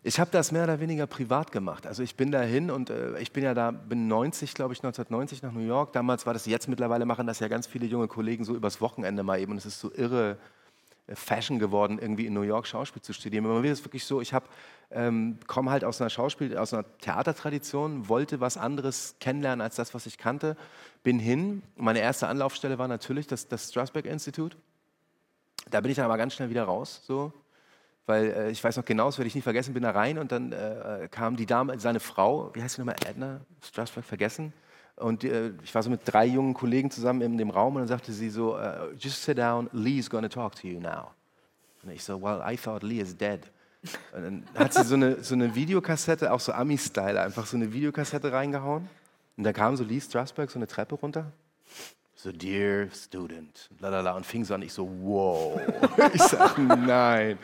Ich habe das mehr oder weniger privat gemacht. Also ich bin dahin und äh, ich bin ja da, bin 90, glaube ich, 1990 nach New York. Damals war das, jetzt mittlerweile machen das ja ganz viele junge Kollegen so übers Wochenende mal eben. Und es ist so irre Fashion geworden, irgendwie in New York Schauspiel zu studieren. Aber mir ist wirklich so, ich habe ähm, komme halt aus einer Schauspiel, aus einer Theatertradition, wollte was anderes kennenlernen als das, was ich kannte, bin hin. Meine erste Anlaufstelle war natürlich das, das Strasberg Institut. Da bin ich dann aber ganz schnell wieder raus, so, weil äh, ich weiß noch genau, das werde ich nie vergessen, bin da rein und dann äh, kam die Dame, seine Frau, wie heißt sie nochmal, Edna Strasberg, vergessen. Und äh, ich war so mit drei jungen Kollegen zusammen in dem Raum und dann sagte sie so, äh, just sit down, Lee's gonna talk to you now. Und ich so, well, I thought Lee is dead. Und dann hat sie so eine, so eine Videokassette, auch so Ami-Style, einfach so eine Videokassette reingehauen. Und da kam so Lee Strasberg so eine Treppe runter. so dear student, lalala, und fing so an, ich so, wow. [LAUGHS] ich sag, nein.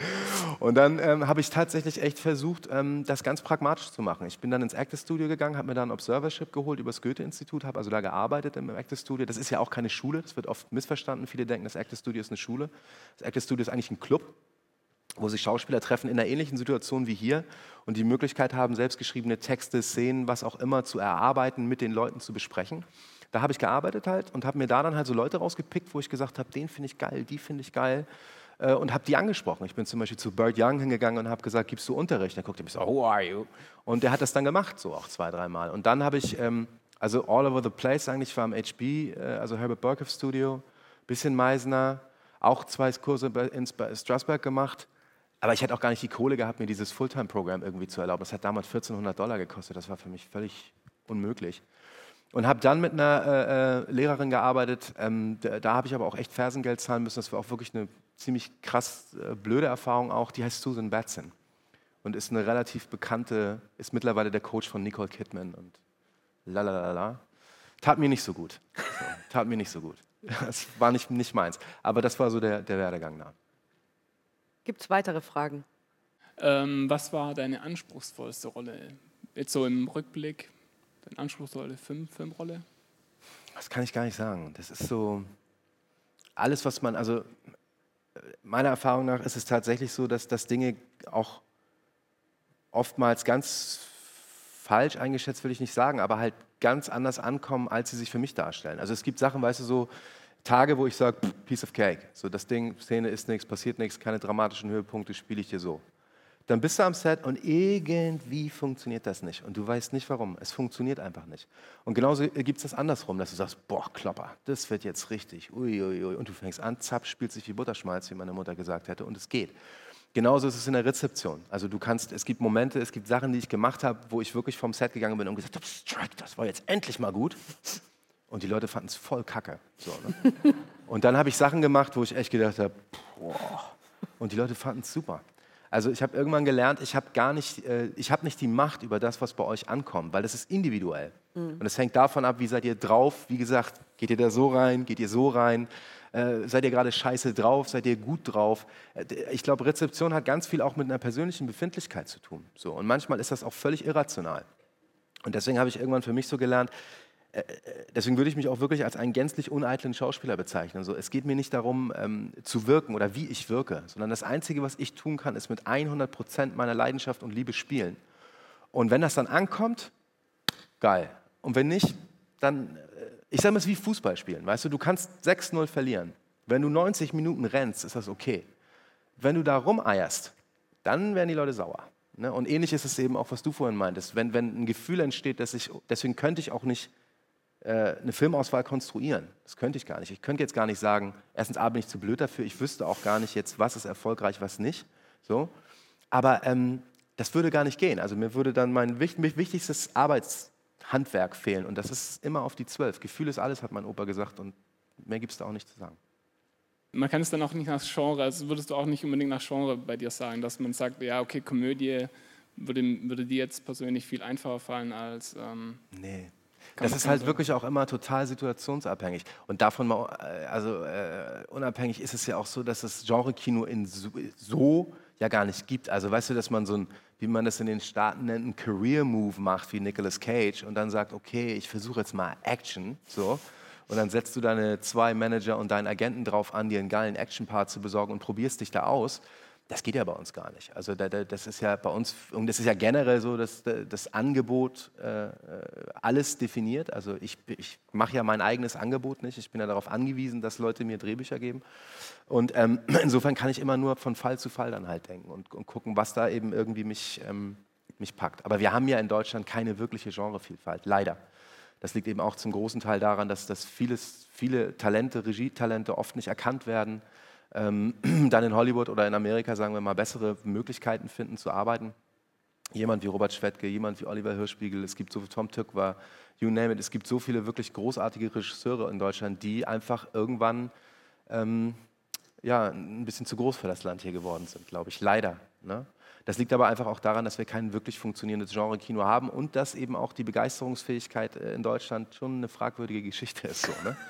Und dann ähm, habe ich tatsächlich echt versucht, ähm, das ganz pragmatisch zu machen. Ich bin dann ins Active Studio gegangen, habe mir dann ein Observership geholt über das Goethe-Institut, habe also da gearbeitet im Active Studio. Das ist ja auch keine Schule, das wird oft missverstanden. Viele denken, das Active Studio ist eine Schule. Das Active Studio ist eigentlich ein Club, wo sich Schauspieler treffen in einer ähnlichen Situation wie hier und die Möglichkeit haben, selbstgeschriebene Texte, Szenen, was auch immer zu erarbeiten, mit den Leuten zu besprechen. Da habe ich gearbeitet halt und habe mir da dann halt so Leute rausgepickt, wo ich gesagt habe, den finde ich geil, die finde ich geil äh, und habe die angesprochen. Ich bin zum Beispiel zu Bert Young hingegangen und habe gesagt, gibst du Unterricht? Er guckte mich so, who are you? Und der hat das dann gemacht, so auch zwei, dreimal. Und dann habe ich, ähm, also all over the place eigentlich, war am HB, äh, also Herbert Burkhoff Studio, bisschen Meisner, auch zwei Kurse in Strasbourg gemacht. Aber ich hätte auch gar nicht die Kohle gehabt, mir dieses Fulltime-Programm irgendwie zu erlauben. Das hat damals 1400 Dollar gekostet. Das war für mich völlig unmöglich. Und habe dann mit einer äh, äh, Lehrerin gearbeitet. Ähm, da, da habe ich aber auch echt Fersengeld zahlen müssen. Das war auch wirklich eine ziemlich krass äh, blöde Erfahrung auch. Die heißt Susan Batson und ist eine relativ bekannte, ist mittlerweile der Coach von Nicole Kidman und lalalala. Tat mir nicht so gut. So, tat mir nicht so gut. Das war nicht, nicht meins. Aber das war so der, der Werdegang da. Gibt es weitere Fragen? Ähm, was war deine anspruchsvollste Rolle? Jetzt so im Rückblick, deine anspruchsvolle Film, Filmrolle? Das kann ich gar nicht sagen. Das ist so alles, was man, also meiner Erfahrung nach ist es tatsächlich so, dass, dass Dinge auch oftmals ganz falsch eingeschätzt, will ich nicht sagen, aber halt ganz anders ankommen, als sie sich für mich darstellen. Also es gibt Sachen, weißt du, so Tage, wo ich sage, Piece of Cake, so das Ding, Szene ist nichts, passiert nichts, keine dramatischen Höhepunkte, spiele ich dir so. Dann bist du am Set und irgendwie funktioniert das nicht. Und du weißt nicht warum. Es funktioniert einfach nicht. Und genauso gibt es das andersrum, dass du sagst, boah, Klopper, das wird jetzt richtig. Uiuiui. Und du fängst an, zapp, spielt sich wie Butterschmalz, wie meine Mutter gesagt hätte. Und es geht. Genauso ist es in der Rezeption. Also du kannst, es gibt Momente, es gibt Sachen, die ich gemacht habe, wo ich wirklich vom Set gegangen bin und gesagt habe, Strike, das war jetzt endlich mal gut. Und die Leute fanden es voll kacke. So, ne? [LAUGHS] und dann habe ich Sachen gemacht, wo ich echt gedacht habe, boah. Und die Leute fanden es super. Also ich habe irgendwann gelernt, ich habe gar nicht, äh, ich habe nicht die Macht über das, was bei euch ankommt, weil das ist individuell. Mhm. Und es hängt davon ab, wie seid ihr drauf. Wie gesagt, geht ihr da so rein, geht ihr so rein? Äh, seid ihr gerade scheiße drauf? Seid ihr gut drauf? Äh, ich glaube, Rezeption hat ganz viel auch mit einer persönlichen Befindlichkeit zu tun. So. Und manchmal ist das auch völlig irrational. Und deswegen habe ich irgendwann für mich so gelernt, deswegen würde ich mich auch wirklich als einen gänzlich uneitlen Schauspieler bezeichnen. So, es geht mir nicht darum, ähm, zu wirken oder wie ich wirke, sondern das Einzige, was ich tun kann, ist mit 100 Prozent meiner Leidenschaft und Liebe spielen. Und wenn das dann ankommt, geil. Und wenn nicht, dann, äh, ich sage mal, es ist wie Fußball spielen. Weißt du, du kannst 6-0 verlieren. Wenn du 90 Minuten rennst, ist das okay. Wenn du da rumeierst, dann werden die Leute sauer. Ne? Und ähnlich ist es eben auch, was du vorhin meintest. Wenn, wenn ein Gefühl entsteht, dass ich, deswegen könnte ich auch nicht eine Filmauswahl konstruieren. Das könnte ich gar nicht. Ich könnte jetzt gar nicht sagen, erstens A bin ich zu blöd dafür, ich wüsste auch gar nicht jetzt, was ist erfolgreich, was nicht. So. Aber ähm, das würde gar nicht gehen. Also mir würde dann mein wichtigstes Arbeitshandwerk fehlen und das ist immer auf die Zwölf. Gefühl ist alles, hat mein Opa gesagt und mehr gibt es da auch nicht zu sagen. Man kann es dann auch nicht nach Genre, also würdest du auch nicht unbedingt nach Genre bei dir sagen, dass man sagt, ja, okay, Komödie würde, würde dir jetzt persönlich viel einfacher fallen als. Ähm nee, das ist halt wirklich auch immer total situationsabhängig. Und davon mal, äh, also äh, unabhängig ist es ja auch so, dass es Genre-Kino in so, so, ja gar nicht gibt. Also weißt du, dass man so ein, wie man das in den Staaten nennt, einen Career-Move macht wie Nicolas Cage und dann sagt, okay, ich versuche jetzt mal Action, so. Und dann setzt du deine zwei Manager und deinen Agenten drauf an, dir einen geilen Action-Part zu besorgen und probierst dich da aus. Das geht ja bei uns gar nicht. Also das ist ja bei uns, und das ist ja generell so, dass das Angebot äh, alles definiert. Also ich, ich mache ja mein eigenes Angebot nicht. Ich bin ja darauf angewiesen, dass Leute mir Drehbücher geben. Und ähm, [CLEARS THROAT] insofern kann ich immer nur von Fall zu Fall dann halt denken und, und gucken, was da eben irgendwie mich, ähm, mich packt. Aber wir haben ja in Deutschland keine wirkliche Genrevielfalt, leider. Das liegt eben auch zum großen Teil daran, dass, dass vieles, viele Talente, Regietalente oft nicht erkannt werden ähm, [CLEARS THROAT] dann in Hollywood oder in Amerika, sagen wir mal, bessere Möglichkeiten finden zu arbeiten. Jemand wie Robert Schwedke, jemand wie Oliver Hirschspiegel, es gibt so Tom Tückwer, you name it. Es gibt so viele wirklich großartige Regisseure in Deutschland, die einfach irgendwann ähm, ja, ein bisschen zu groß für das Land hier geworden sind, glaube ich. Leider. Ne? Das liegt aber einfach auch daran, dass wir kein wirklich funktionierendes Genre-Kino haben und dass eben auch die Begeisterungsfähigkeit äh, in Deutschland schon eine fragwürdige Geschichte ist. So, ne? [LAUGHS]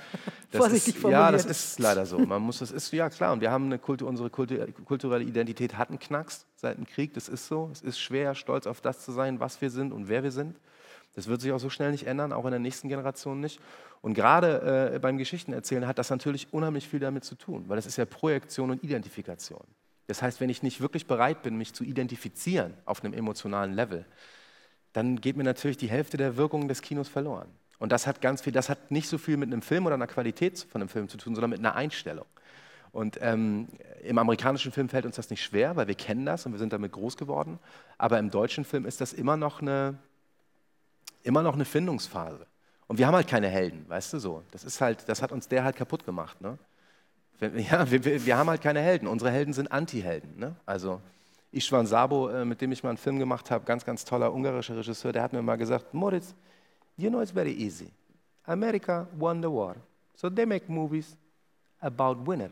Das Vorsichtig ist, formuliert. Ja, das ist leider so. Man muss, das ist ja klar. Und wir haben eine Kultur, unsere Kultur, kulturelle Identität hat einen Knacks seit dem Krieg. Das ist so. Es ist schwer, stolz auf das zu sein, was wir sind und wer wir sind. Das wird sich auch so schnell nicht ändern, auch in der nächsten Generation nicht. Und gerade äh, beim Geschichtenerzählen hat das natürlich unheimlich viel damit zu tun, weil das ist ja Projektion und Identifikation. Das heißt, wenn ich nicht wirklich bereit bin, mich zu identifizieren auf einem emotionalen Level, dann geht mir natürlich die Hälfte der Wirkung des Kinos verloren. Und das hat ganz viel, das hat nicht so viel mit einem Film oder einer Qualität von einem Film zu tun, sondern mit einer Einstellung. Und ähm, im amerikanischen Film fällt uns das nicht schwer, weil wir kennen das und wir sind damit groß geworden. Aber im deutschen Film ist das immer noch eine, immer noch eine Findungsphase. Und wir haben halt keine Helden, weißt du so. Das ist halt, das hat uns der halt kaputt gemacht. Ne? [LAUGHS] Ja, wir, wir, haben halt keine Helden. Unsere Helden sind Anti-Helden. Ne? Also Istvan Sabo, äh, mit dem ich mal einen Film gemacht habe, ganz, ganz toller ungarischer Regisseur, der hat mir mal gesagt, Moritz, you know it's very easy. America won the war. So they make movies about winner.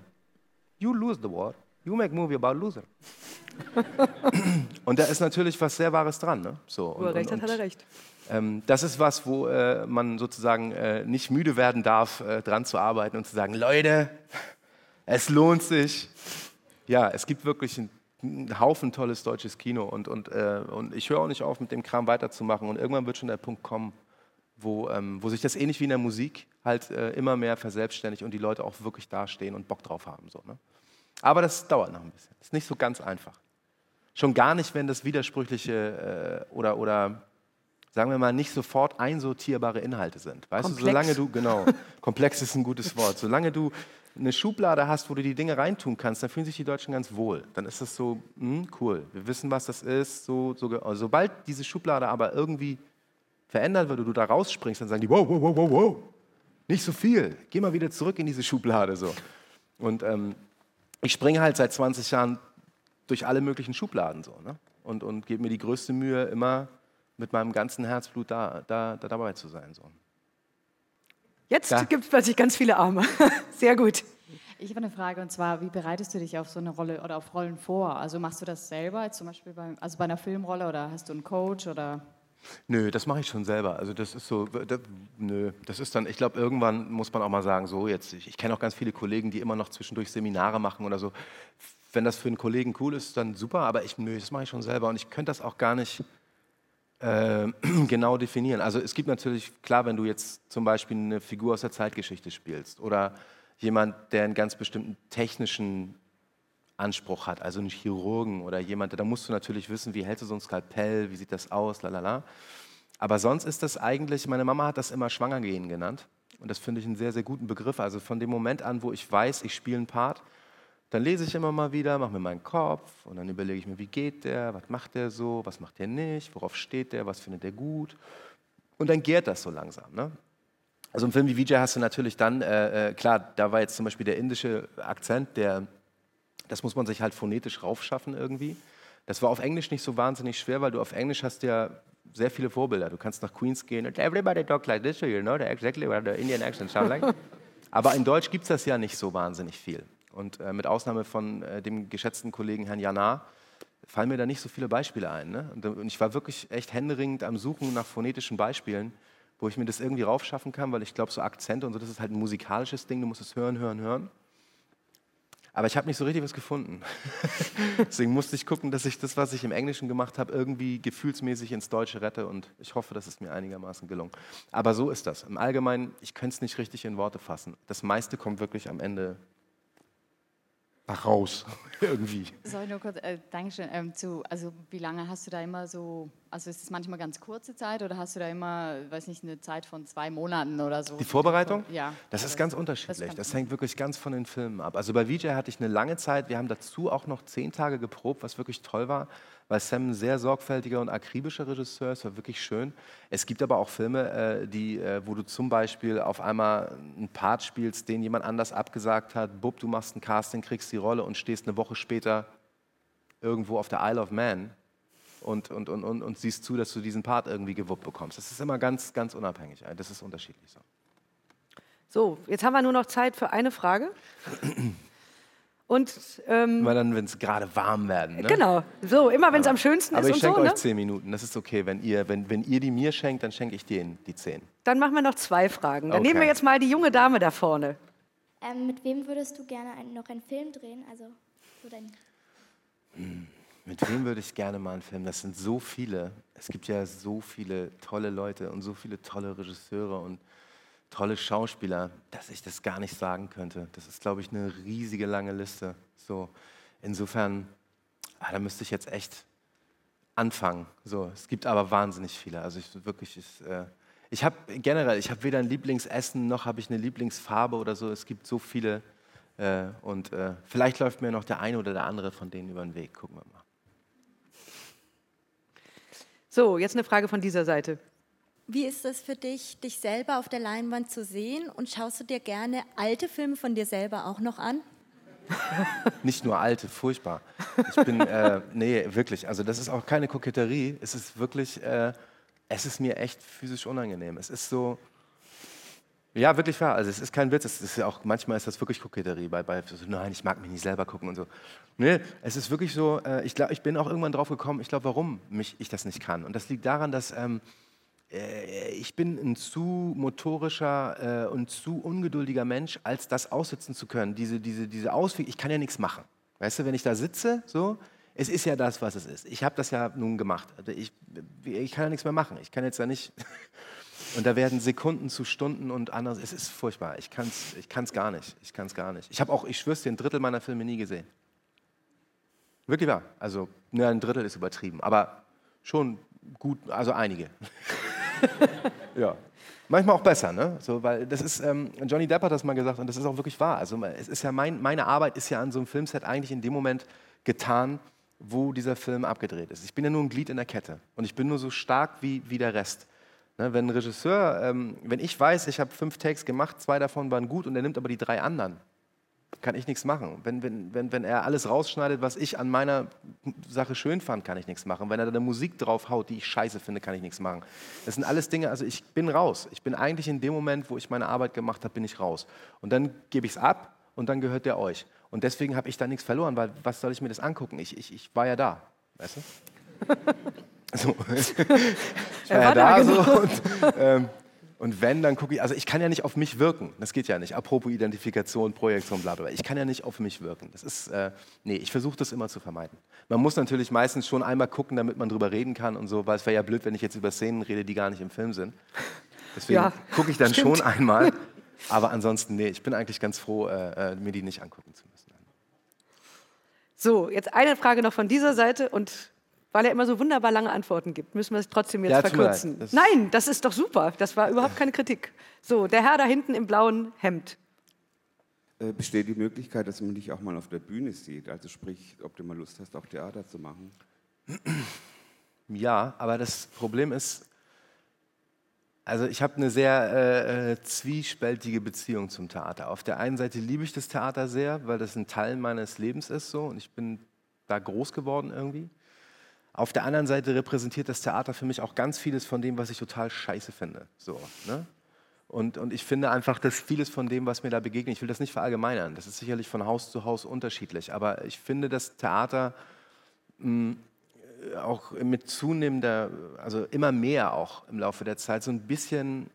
You lose the war, you make movie about loser. und da ist natürlich was sehr Wahres dran. Ne? So, Wo er und, recht hat, und, hat er recht. ähm, das ist was, wo äh, man sozusagen äh, nicht müde werden darf, äh, dran zu arbeiten und zu sagen, Leute, es lohnt sich. Ja, es gibt wirklich einen, einen Haufen tolles deutsches Kino und, und, äh, und ich höre auch nicht auf, mit dem Kram weiterzumachen. Und irgendwann wird schon der Punkt kommen, wo, ähm, wo sich das ähnlich wie in der Musik halt äh, immer mehr verselbstständigt und die Leute auch wirklich dastehen und Bock drauf haben. So, ne? Aber das dauert noch ein bisschen. Das ist nicht so ganz einfach. Schon gar nicht, wenn das widersprüchliche äh, oder, oder sagen wir mal, nicht sofort einsortierbare Inhalte sind. Weißt Komplex. du, solange du, genau, [LAUGHS] komplex ist ein gutes Wort, solange du eine Schublade hast, wo du die Dinge reintun kannst, dann fühlen sich die Deutschen ganz wohl. Dann ist das so, hm, cool, wir wissen, was das ist. So, so, also sobald diese Schublade aber irgendwie verändert wird oder du da rausspringst, dann sagen die, wow, wow, wow, wow, wow, nicht so viel, geh mal wieder zurück in diese Schublade. So. Und ähm, ich springe halt seit 20 Jahren durch alle möglichen Schubladen so, ne? und, und gebe mir die größte Mühe, immer mit meinem ganzen Herzblut da, da, da dabei zu sein. So. Jetzt Ja. gibt es plötzlich ganz viele Arme. [LAUGHS] Sehr gut. Ich habe eine Frage und zwar, wie bereitest du dich auf so eine Rolle oder auf Rollen vor? Also machst du das selber, zum Beispiel bei, also bei einer Filmrolle oder hast du einen Coach oder? Nö, das mache ich schon selber. Also das ist so, das, nö, das ist dann, ich glaube, irgendwann muss man auch mal sagen, so jetzt, ich, ich kenne auch ganz viele Kollegen, die immer noch zwischendurch Seminare machen oder so. Wenn das für einen Kollegen cool ist, dann super, aber ich, nö, das mache ich schon selber und ich könnte das auch gar nicht äh, [CLEARS THROAT] genau definieren. Also es gibt natürlich, klar, wenn du jetzt zum Beispiel eine Figur aus der Zeitgeschichte spielst oder jemand, der einen ganz bestimmten technischen Anspruch hat, also einen Chirurgen oder jemand, da musst du natürlich wissen, wie hältst du so ein Skalpell, wie sieht das aus, lalala. Aber sonst ist das eigentlich, meine Mama hat das immer Schwangergehen genannt und das finde ich einen sehr, sehr guten Begriff. Also von dem Moment an, wo ich weiß, ich spiele einen Part, dann lese ich immer mal wieder, mache mir meinen Kopf und dann überlege ich mir, wie geht der, was macht der so, was macht der nicht, worauf steht der, was findet der gut. Und dann gärt das so langsam. Ne? Also im Film wie Vijay hast du natürlich dann, äh, äh, klar, da war jetzt zum Beispiel der indische Akzent, der, das muss man sich halt phonetisch raufschaffen irgendwie. Das war auf Englisch nicht so wahnsinnig schwer, weil du auf Englisch hast ja sehr viele Vorbilder. Du kannst nach Queens gehen und everybody talk like this, so you know exactly what the Indian accent sounds like. [LAUGHS] Aber in Deutsch gibt es das ja nicht so wahnsinnig viel. Und äh, mit Ausnahme von äh, dem geschätzten Kollegen Herrn Janar fallen mir da nicht so viele Beispiele ein. Ne? Und, und ich war wirklich echt händeringend am Suchen nach phonetischen Beispielen, wo ich mir das irgendwie raufschaffen kann, weil ich glaube, so Akzente und so, das ist halt ein musikalisches Ding, du musst es hören, hören, hören. Aber ich habe nicht so richtig was gefunden. [LAUGHS] Deswegen musste ich gucken, dass ich das, was ich im Englischen gemacht habe, irgendwie gefühlsmäßig ins Deutsche rette und ich hoffe, das ist mir einigermaßen gelungen. Aber so ist das. Im Allgemeinen, ich könnte es nicht richtig in Worte fassen. Das meiste kommt wirklich am Ende raus, [LAUGHS] irgendwie. Soll ich nur kurz, äh, Dankeschön, ähm, zu, also wie lange hast du da immer so, also ist es manchmal ganz kurze Zeit oder hast du da immer, weiß nicht, eine Zeit von zwei Monaten oder so? Die Vorbereitung? Ja. Das ist ganz unterschiedlich. kann- Das hängt wirklich ganz von den Filmen ab. Also bei Vijay hatte ich eine lange Zeit. Wir haben dazu auch noch zehn Tage geprobt, was wirklich toll war, weil Sam ein sehr sorgfältiger und akribischer Regisseur ist. War wirklich schön. Es gibt aber auch Filme, äh, die, äh, wo du zum Beispiel auf einmal einen Part spielst, den jemand anders abgesagt hat. Bub, du machst ein Casting, kriegst die Rolle und stehst eine Woche später irgendwo auf der Isle of Man und, und, und, und, und siehst zu, dass du diesen Part irgendwie gewuppt bekommst. Das ist immer ganz, ganz unabhängig. Das ist unterschiedlich so. So, jetzt haben wir nur noch Zeit für eine Frage. [CLEARS THROAT] Und ähm, Immer dann, wenn es gerade warm werden. Ne? genau, so immer wenn es am schönsten Aber ist ich und schenke so, euch ne? zehn Minuten. Das ist okay. Wenn ihr, wenn, wenn ihr die mir schenkt, dann schenke ich denen die zehn. Dann machen wir noch zwei Fragen. Dann Okay. nehmen wir jetzt mal die junge Dame da vorne. Ähm, mit wem würdest du gerne einen, noch einen Film drehen? Also so dein Hm, Mit wem würde ich gerne mal einen Film? Das sind so viele. Es gibt ja so viele tolle Leute und so viele tolle Regisseure und tolle Schauspieler, dass ich das gar nicht sagen könnte. Das ist, glaube ich, eine riesige lange Liste. So, insofern, ah, da müsste ich jetzt echt anfangen. So, es gibt aber wahnsinnig viele. Also ich wirklich, ich, äh, ich habe generell, ich habe weder ein Lieblingsessen noch habe ich eine Lieblingsfarbe oder so. Es gibt so viele äh, und äh, vielleicht läuft mir noch der eine oder der andere von denen über den Weg. Gucken wir mal. So, jetzt eine Frage von dieser Seite. Wie ist es für dich, dich selber auf der Leinwand zu sehen? Und schaust du dir gerne alte Filme von dir selber auch noch an? [LAUGHS] Nicht nur alte, furchtbar. Ich bin, äh, [LAUGHS] nee, wirklich. Also das ist auch keine Koketterie. Es ist wirklich, äh, es ist mir echt physisch unangenehm. Es ist so, ja, wirklich wahr. Also es ist kein Witz. Es ist auch, manchmal ist das wirklich Koketterie. Bei, bei so, nein, ich mag mich nicht selber gucken und so. Nee, es ist wirklich so, äh, ich, glaub, ich bin auch irgendwann drauf gekommen, ich glaube, warum mich, ich das nicht kann. Und das liegt daran, dass ähm, äh, ich bin ein zu motorischer äh, und zu ungeduldiger Mensch, als das aussitzen zu können. Diese, diese, diese Ausweg, ich kann ja nichts machen. Weißt du, wenn ich da sitze, so, es ist ja das, was es ist. Ich habe das ja nun gemacht. Also Ich, ich kann ja nichts mehr machen. Ich kann jetzt ja nicht. [LAUGHS] Und da werden Sekunden zu Stunden und anderes. Es ist furchtbar. Ich kann es ich kann's gar nicht. Ich kann es gar nicht. Ich habe auch, ich schwör's dir, ein Drittel meiner Filme nie gesehen. Wirklich wahr. Also, ne, ein Drittel ist übertrieben. Aber schon gut, also einige. [LAUGHS] ja. Manchmal auch besser, ne? So, weil das ist, ähm, Johnny Depp hat das mal gesagt und das ist auch wirklich wahr. Also es ist ja mein, meine Arbeit ist ja an so einem Filmset eigentlich in dem Moment getan, wo dieser Film abgedreht ist. Ich bin ja nur ein Glied in der Kette und ich bin nur so stark wie, wie der Rest. Ne, wenn ein Regisseur, ähm, wenn ich weiß, ich habe fünf Takes gemacht, zwei davon waren gut und er nimmt aber die drei anderen, kann ich nichts machen. Wenn, wenn, wenn, wenn er alles rausschneidet, was ich an meiner Sache schön fand, kann ich nichts machen. Wenn er da eine Musik draufhaut, die ich scheiße finde, kann ich nichts machen. Das sind alles Dinge, also ich bin raus. Ich bin eigentlich in dem Moment, wo ich meine Arbeit gemacht habe, bin ich raus. Und dann gebe ich es ab und dann gehört der euch. Und deswegen habe ich da nichts verloren, weil was soll ich mir das angucken? Ich, ich, ich war ja da, weißt du? [LAUGHS] So. ich war, Er ja war da, da, so genau. und, ähm, und wenn, dann gucke ich, also ich kann ja nicht auf mich wirken. Das geht ja nicht. Apropos Identifikation, Projektion, bla bla. bla. Ich kann ja nicht auf mich wirken. Das ist, äh, nee, ich versuche das immer zu vermeiden. Man muss natürlich meistens schon einmal gucken, damit man drüber reden kann und so, weil es wäre ja blöd, wenn ich jetzt über Szenen rede, die gar nicht im Film sind. Deswegen Ja, gucke ich dann stimmt. schon einmal. [LAUGHS] Aber ansonsten, nee, ich bin eigentlich ganz froh, äh, äh, mir die nicht angucken zu müssen. So, jetzt eine Frage noch von dieser Seite und weil er immer so wunderbar lange Antworten gibt, müssen wir es trotzdem jetzt Ja, verkürzen. Das- Nein, das ist doch super. Das war überhaupt keine Kritik. So, der Herr da hinten im blauen Hemd. Äh, Besteht die Möglichkeit, dass man dich auch mal auf der Bühne sieht? Also sprich, ob du mal Lust hast, auch Theater zu machen? Ja, aber das Problem ist, also ich habe eine sehr äh, äh, zwiespältige Beziehung zum Theater. Auf der einen Seite liebe ich das Theater sehr, weil das ein Teil meines Lebens ist so und ich bin da groß geworden irgendwie. Auf der anderen Seite repräsentiert das Theater für mich auch ganz vieles von dem, was ich total scheiße finde. So, ne? und, und ich finde einfach, dass vieles von dem, was mir da begegnet, ich will das nicht verallgemeinern, das ist sicherlich von Haus zu Haus unterschiedlich, aber ich finde, das Theater mh, auch mit zunehmender, also immer mehr auch im Laufe der Zeit, so ein bisschen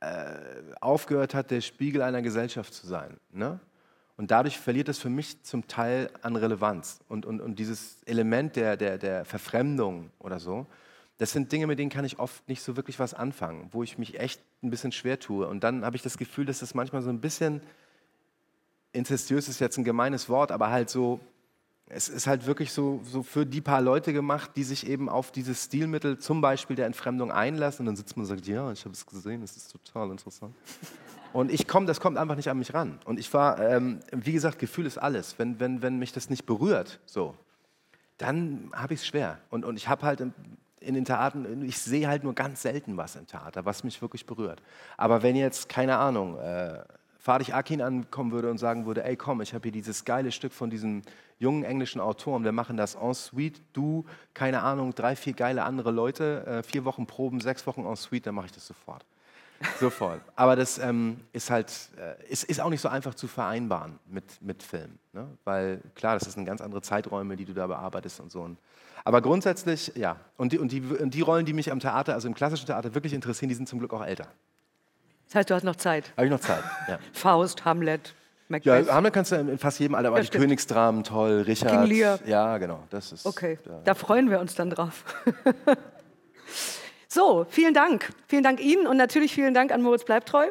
äh, aufgehört hat, der Spiegel einer Gesellschaft zu sein. Ne? Und dadurch verliert es für mich zum Teil an Relevanz. Und, und, und dieses Element der, der, der Verfremdung oder so, das sind Dinge, mit denen kann ich oft nicht so wirklich was anfangen, wo ich mich echt ein bisschen schwer tue. Und dann habe ich das Gefühl, dass das manchmal so ein bisschen, inzestiös ist jetzt ein gemeines Wort, aber halt so, es ist halt wirklich so, so für die paar Leute gemacht, die sich eben auf dieses Stilmittel, zum Beispiel der Entfremdung, einlassen. Und dann sitzt man und sagt, ja, ich habe es gesehen, es ist total interessant. Und ich komme, das kommt einfach nicht an mich ran. Und ich war, ähm, wie gesagt, Gefühl ist alles. Wenn, wenn, wenn mich das nicht berührt, so, dann habe ich es schwer. Und, und ich habe halt in, in den Theatern, ich sehe halt nur ganz selten was im Theater, was mich wirklich berührt. Aber wenn jetzt, keine Ahnung, äh, Fadich Akin ankommen würde und sagen würde, ey komm, ich habe hier dieses geile Stück von diesem jungen englischen Autor und wir machen das en suite, du, keine Ahnung, drei, vier geile andere Leute, äh, vier Wochen Proben, sechs Wochen en suite, dann mache ich das sofort. Sofort. Aber das ähm, ist halt, äh, ist, ist auch nicht so einfach zu vereinbaren mit, mit Film. Ne? Weil klar, das sind ganz andere Zeiträume, die du da bearbeitest und so. Aber grundsätzlich, ja. Und die, und, die, und die Rollen, die mich am Theater, also im klassischen Theater wirklich interessieren, die sind zum Glück auch älter. Das heißt, du hast noch Zeit. Habe ich noch Zeit, ja. [LAUGHS] Faust, Hamlet, Ja, Macbeth. Hamlet kannst du in fast jedem Alter, aber Ja, die stimmt. Königsdramen toll, Richard. King Lear. Ja, genau, das ist. Okay, da freuen wir uns dann drauf. [LAUGHS] so, vielen Dank. Vielen Dank Ihnen und natürlich vielen Dank an Moritz Bleibtreu.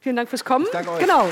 Vielen Dank fürs Kommen. danke euch. Genau.